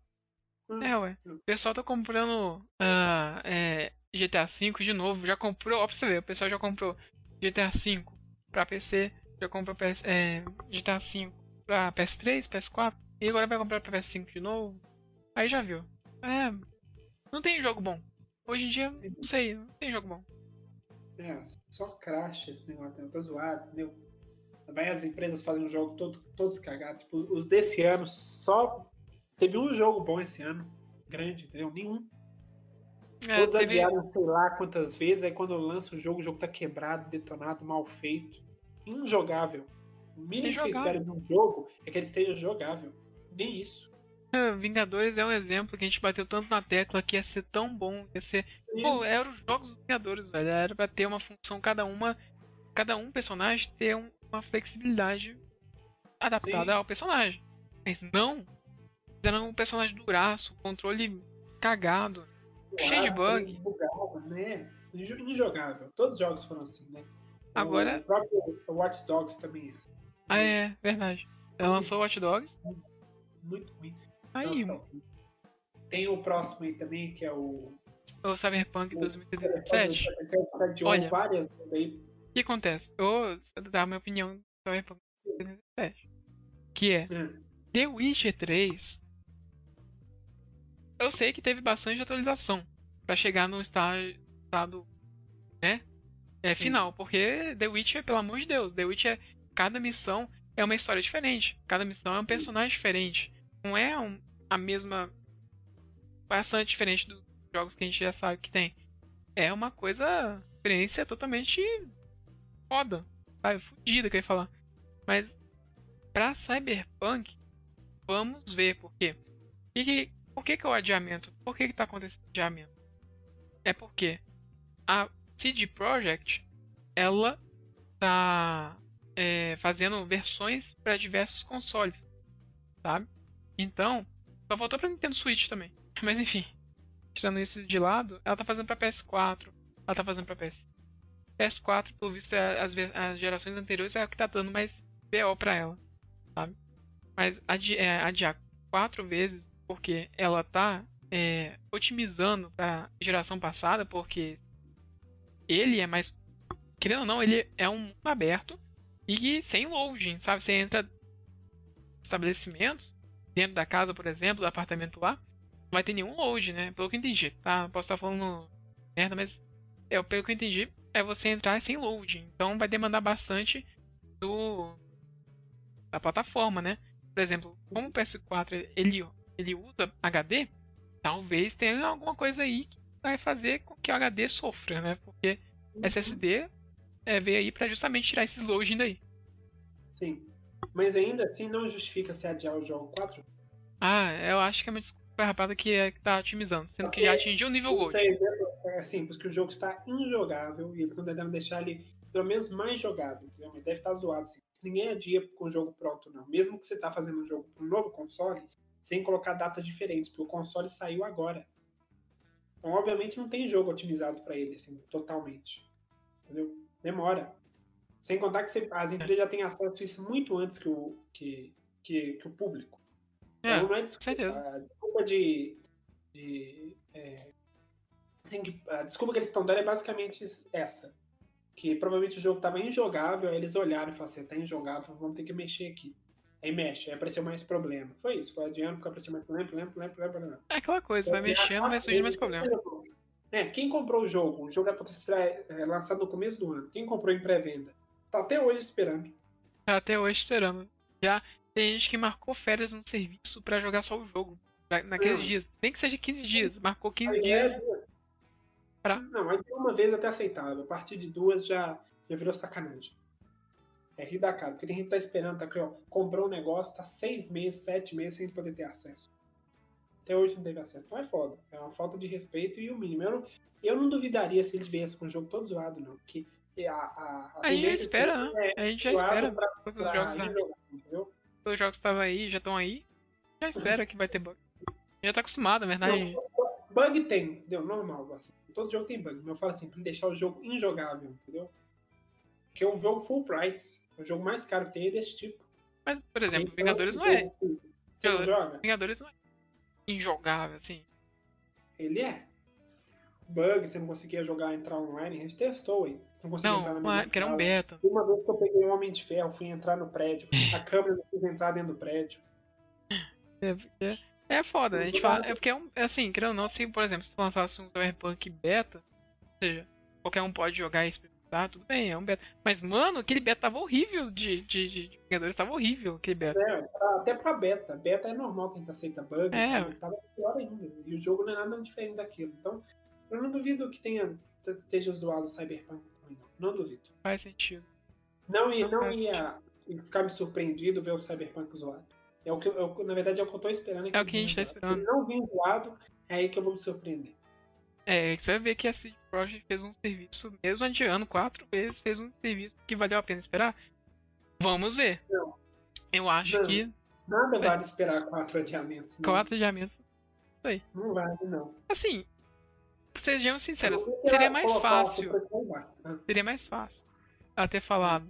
Hum. É, ué. O pessoal tá comprando ah, é, GTA V de novo. Já comprou, ó, pra você ver, o pessoal já comprou GTA V pra PC, já comprou PS, é, GTA V pra PS3, PS4, e agora vai comprar pra PS5 de novo. Aí já viu. É. Não tem jogo bom. Hoje em dia, não sei, não tem jogo bom. É, só crash esse negócio, tá zoado, entendeu? Vai as empresas fazem um jogo todo, todos cagados. Tipo, os desse ano, só teve um jogo bom esse ano, grande, entendeu? Nenhum. É, Todos teve, adiaram sei lá quantas vezes, aí quando lança o jogo, o jogo tá quebrado, detonado, mal feito. Injogável. O mínimo que você espera de um jogo é que ele esteja jogável. Nem isso. É, Vingadores é um exemplo que a gente bateu tanto na tecla que ia ser tão bom, ia ser Pô, eram os jogos dos Vingadores, velho. Era pra ter uma função, cada uma. Cada um personagem ter um- uma flexibilidade adaptada Sim. ao personagem. Mas não. Fizeram um personagem duraço, controle cagado. cheio de bug. Bugado, né? Injo- Injogável. Todos os jogos foram assim, né? Agora- O próprio Watch Dogs também é assim. Ah, é, verdade. Ela lançou o Watch Dogs. muito ruim. Aí, Não, não. Tem o próximo aí também, que é o. o Cyberpunk 2077. Adiou Olha. várias aí. O que acontece? Eu vou dar a minha opinião do Cyberpunk 2077. Que é. É. The Witcher 3. Eu sei que teve bastante atualização pra chegar no estágio, estado, né? É final, porque The Witcher, pelo amor de Deus, The Witcher, cada missão é uma história diferente, cada missão é um personagem diferente, não é um- a mesma, bastante diferente dos jogos que a gente já sabe que tem. É uma coisa, experiência totalmente foda, sabe? Fudida que eu ia falar. Mas pra Cyberpunk, vamos ver por quê. E que, por que, que é o adiamento? Por que, que tá acontecendo o adiamento? É porque a CD Projekt ela tá é, fazendo versões para diversos consoles, sabe? Então, só faltou pra Nintendo Switch também. Mas enfim, tirando isso de lado, ela tá fazendo pra PS4, ela tá fazendo pra PS. PS4, pelo visto, é as, as gerações anteriores é o que tá dando mais BO pra ela, sabe? Mas adi é, adiar quatro vezes porque ela tá é, otimizando pra geração passada, porque ele é mais. Querendo ou não, ele é um mundo aberto e sem loading, sabe? Você entra estabelecimentos, dentro da casa, por exemplo, do apartamento lá, não vai ter nenhum load, né? Pelo que eu entendi, tá? Posso estar falando merda, mas é, pelo que eu entendi, é você entrar sem loading. Então vai demandar bastante do da plataforma, né? Por exemplo, como o PS4 ele, ele usa HD, talvez tenha alguma coisa aí que vai fazer com que o HD sofra, né? Porque SSD é, veio aí pra justamente tirar esses loading daí. Sim. Mas ainda assim não justifica se adiar o jogo 4. Ah, eu acho que é uma desculpa rapada que, é, que tá otimizando, sendo que já atingiu o nível Gold. Isso aí é assim, porque o jogo está injogável e eles estão tentando deixar ele pelo menos mais jogável, entendeu? Mas deve estar zoado assim. Ninguém adia com o jogo pronto, não. Mesmo que você tá fazendo um jogo para um novo console, sem colocar datas diferentes, porque o console saiu agora. Então, obviamente, não tem jogo otimizado para ele, assim, totalmente. Entendeu? Demora. Sem contar que você- as empresas já têm acesso a isso muito antes que o, que, que, que o público. É, Então, não é desculpa. certeza. A desculpa de. de é, assim, a desculpa que eles estão dando é basicamente essa. Que provavelmente o jogo estava injogável, aí eles olharam e falaram assim: tá injogável, vamos ter que mexer aqui. Aí mexe, aí apareceu mais problema. Foi isso, foi adiando, porque apareceu mais problema, problema, problema, problema, problema. É aquela coisa, vai mexendo, vai surgindo mais problema. É, quem comprou o jogo? O jogo é para ser é, lançado no começo do ano. Quem comprou em pré-venda? Tá até hoje esperando. Tá até hoje esperando. Já tem gente que marcou férias no serviço pra jogar só o jogo. pra- naqueles dias. Nem que seja 15 dias. Marcou 15 Aí dias. é- Pra- Não, aí de uma vez até aceitável. A partir de duas já, já virou sacanagem. É rir da cara, porque tem gente que tá esperando, tá aqui, ó, comprou um negócio, tá seis meses, sete meses sem poder ter acesso. Até hoje não teve acesso. Então é foda. É uma falta de respeito e o mínimo. Eu não, eu não duvidaria se ele viesse com o jogo todo zoado, não. Porque a, a, a, a gente já espera, né? É a gente já espera. pra, Os jogos, os jogos estavam aí, já estão aí. Já espera que vai ter bug. Já tá acostumado, na verdade. Não, bug tem, entendeu? Normal. Assim. Todo jogo tem bug. Mas eu falo assim, pra deixar o jogo injogável, entendeu? Porque é um jogo full price. O jogo mais caro que tem é desse tipo. Mas, por exemplo, Então, Vingadores não é. Você não joga? Vingadores não é injogável, assim. Ele é. Bug, você não conseguia jogar, entrar online, a gente testou, hein? Não conseguia entrar Não, na uma- mesma que era um beta. Uma vez que eu peguei um Homem de Ferro, fui entrar no prédio, a [LAUGHS] câmera não quis entrar dentro do prédio. É, porque é foda. A gente fala. É porque é um. É assim, querendo ou não, se, por exemplo, se tu lançasse um Cyberpunk beta, ou seja, qualquer um pode jogar e experimentar, tudo bem, é um beta. Mas, mano, aquele beta tava horrível de, de, de, de Vingadores, tava horrível aquele beta. É, pra- até pra beta. Beta é normal que a gente aceita bug, É. tá? tava pior ainda. E o jogo não é nada diferente daquilo. Então, eu não duvido que tenha, esteja zoado o Cyberpunk não. Não duvido. Faz sentido. Não ia, Não não ia ficar me surpreendido ver o Cyberpunk zoado. É o que, eu- é na verdade, é o que eu tô esperando. É o que a gente tá Se esperando. ele não vir zoado, é aí que eu vou me surpreender. É, você vai ver que a CD Projekt fez um serviço, mesmo adiando quatro vezes, fez um serviço que valeu a pena esperar. Vamos ver. Não. Eu acho Não. que Nada vale esperar quatro adiamentos. Não, quatro adiamentos. não vale, não. Assim, sejamos sinceros, quero seria mais fácil. Seria mais fácil ela ter falado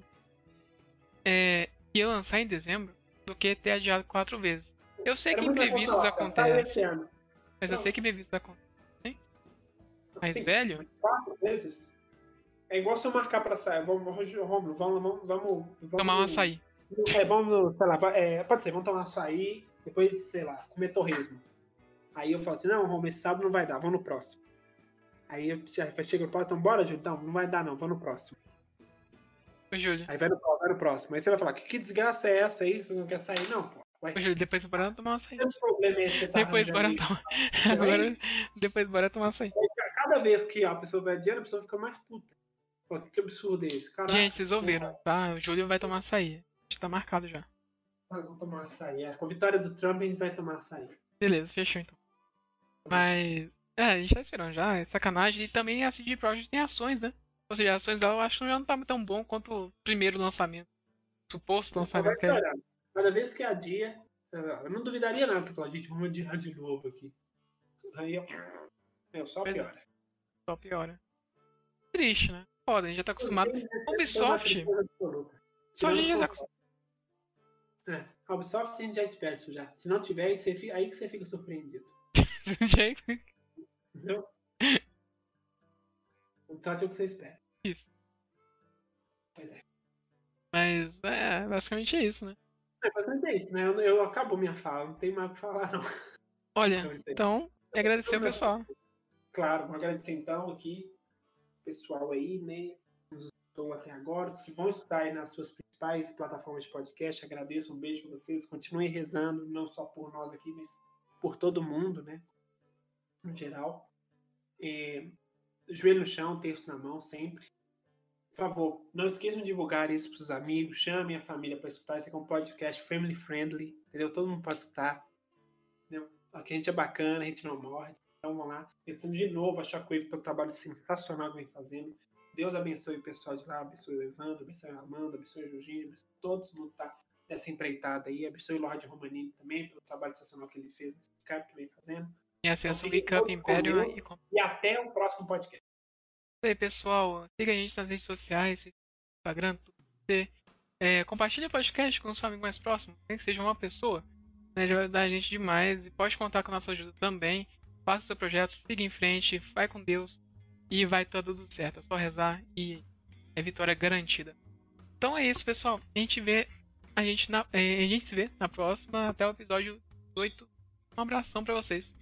é, que ia lançar em dezembro do que ter adiado quatro vezes. Eu sei era que imprevistos tá, acontecem, mas eu Não. sei que imprevistos acontecem. Mais Sim, velho? Quatro vezes. É igual se eu marcar pra sair. Vamos, Romulo, vamos, vamos, vamos, vamos. Tomar um açaí. É, vamos, sei lá, é, pode ser, vamos tomar açaí, depois, sei lá, comer torresmo. Aí eu falo assim, não, Romulo, esse sábado não vai dar, vamos no próximo. Aí eu já chego no próximo, então bora, Júlio, então, não vai dar não, vamos no próximo. Ô, Júlio. Aí vai no, vai no próximo. Aí você vai falar, que, que desgraça é essa aí? Você não quer sair? Não, pô. Ué, Ô, Júlio, depois bora tomar um açaí. que problema é esse tá Depois bora tomar. [LAUGHS] Agora, depois bora tomar açaí. Cada vez que a pessoa vai adiando, a pessoa fica mais puta. Pô, que absurdo é esse? Caraca, Gente, vocês ouviram, tá? O Júlio vai tomar açaí. Já tá marcado já. vamos tomar açaí. É, Com a vitória do Trump, a gente vai tomar açaí. Beleza, fechou então. Mas. É, a gente tá esperando já, é sacanagem. E também a CD Projekt tem ações, né? Ou seja, ações dela eu acho que já não tá tão bom quanto o primeiro lançamento. Suposto lançamento que é. piorando. Cada vez que adia, eu não duvidaria nada você falar, gente, vamos adiar de novo aqui. Aí eu, eu só Pois é. piora. Só piora. Triste, né? Foda, a gente já tá acostumado. Ubisoft. Só a gente já tá acostumado. É, a Ubisoft a gente já espera isso já. Se não tiver, aí, você fica- aí que você fica surpreendido. [LAUGHS] Entendeu? Ubisoft é o que você espera. Isso. Pois é. Mas é, basicamente é isso, né? É, mas é isso, né? Eu, eu acabo minha fala, não tem mais o que falar, não. Olha, Então, então, agradecer ao pessoal. Claro, vou agradecer então aqui, o pessoal aí, né? Nos escutou até agora, os que vão escutar aí nas suas principais plataformas de podcast. Agradeço, um beijo pra vocês. Continuem rezando, não só por nós aqui, mas por todo mundo, né? No geral. É, joelho no chão, texto na mão, sempre. Por favor, não esqueçam de divulgar isso para os amigos, chamem a família para escutar. Esse aqui é um podcast family friendly, entendeu? Todo mundo pode escutar. Entendeu? Aqui a gente é bacana, a gente não morre. Então vamos lá. Pensando de novo a Shockwave pelo trabalho sensacional que vem fazendo. Deus abençoe o pessoal de lá, abençoe o Evandro, abençoe a Amanda, abençoe a Jorginho, abençoe todo mundo que tá nessa empreitada aí. Abençoe o Lorde Romanini também pelo trabalho sensacional que ele fez nesse cap que vem fazendo. Acessa o fiquem Recap todos com Império e E até o próximo podcast. E aí, pessoal, siga a gente nas redes sociais, Instagram, Twitter. É, compartilha o podcast com o seu amigo mais próximo, nem que seja uma pessoa. Né, já vai ajudar a gente demais e pode contar com a nossa ajuda também. Faça o seu projeto, siga em frente, vai com Deus e vai estar tudo certo. É só rezar e é vitória garantida. Então é isso, pessoal. A gente vê. A gente, na, é, a gente se vê na próxima. Até o episódio 8. Um abração pra vocês.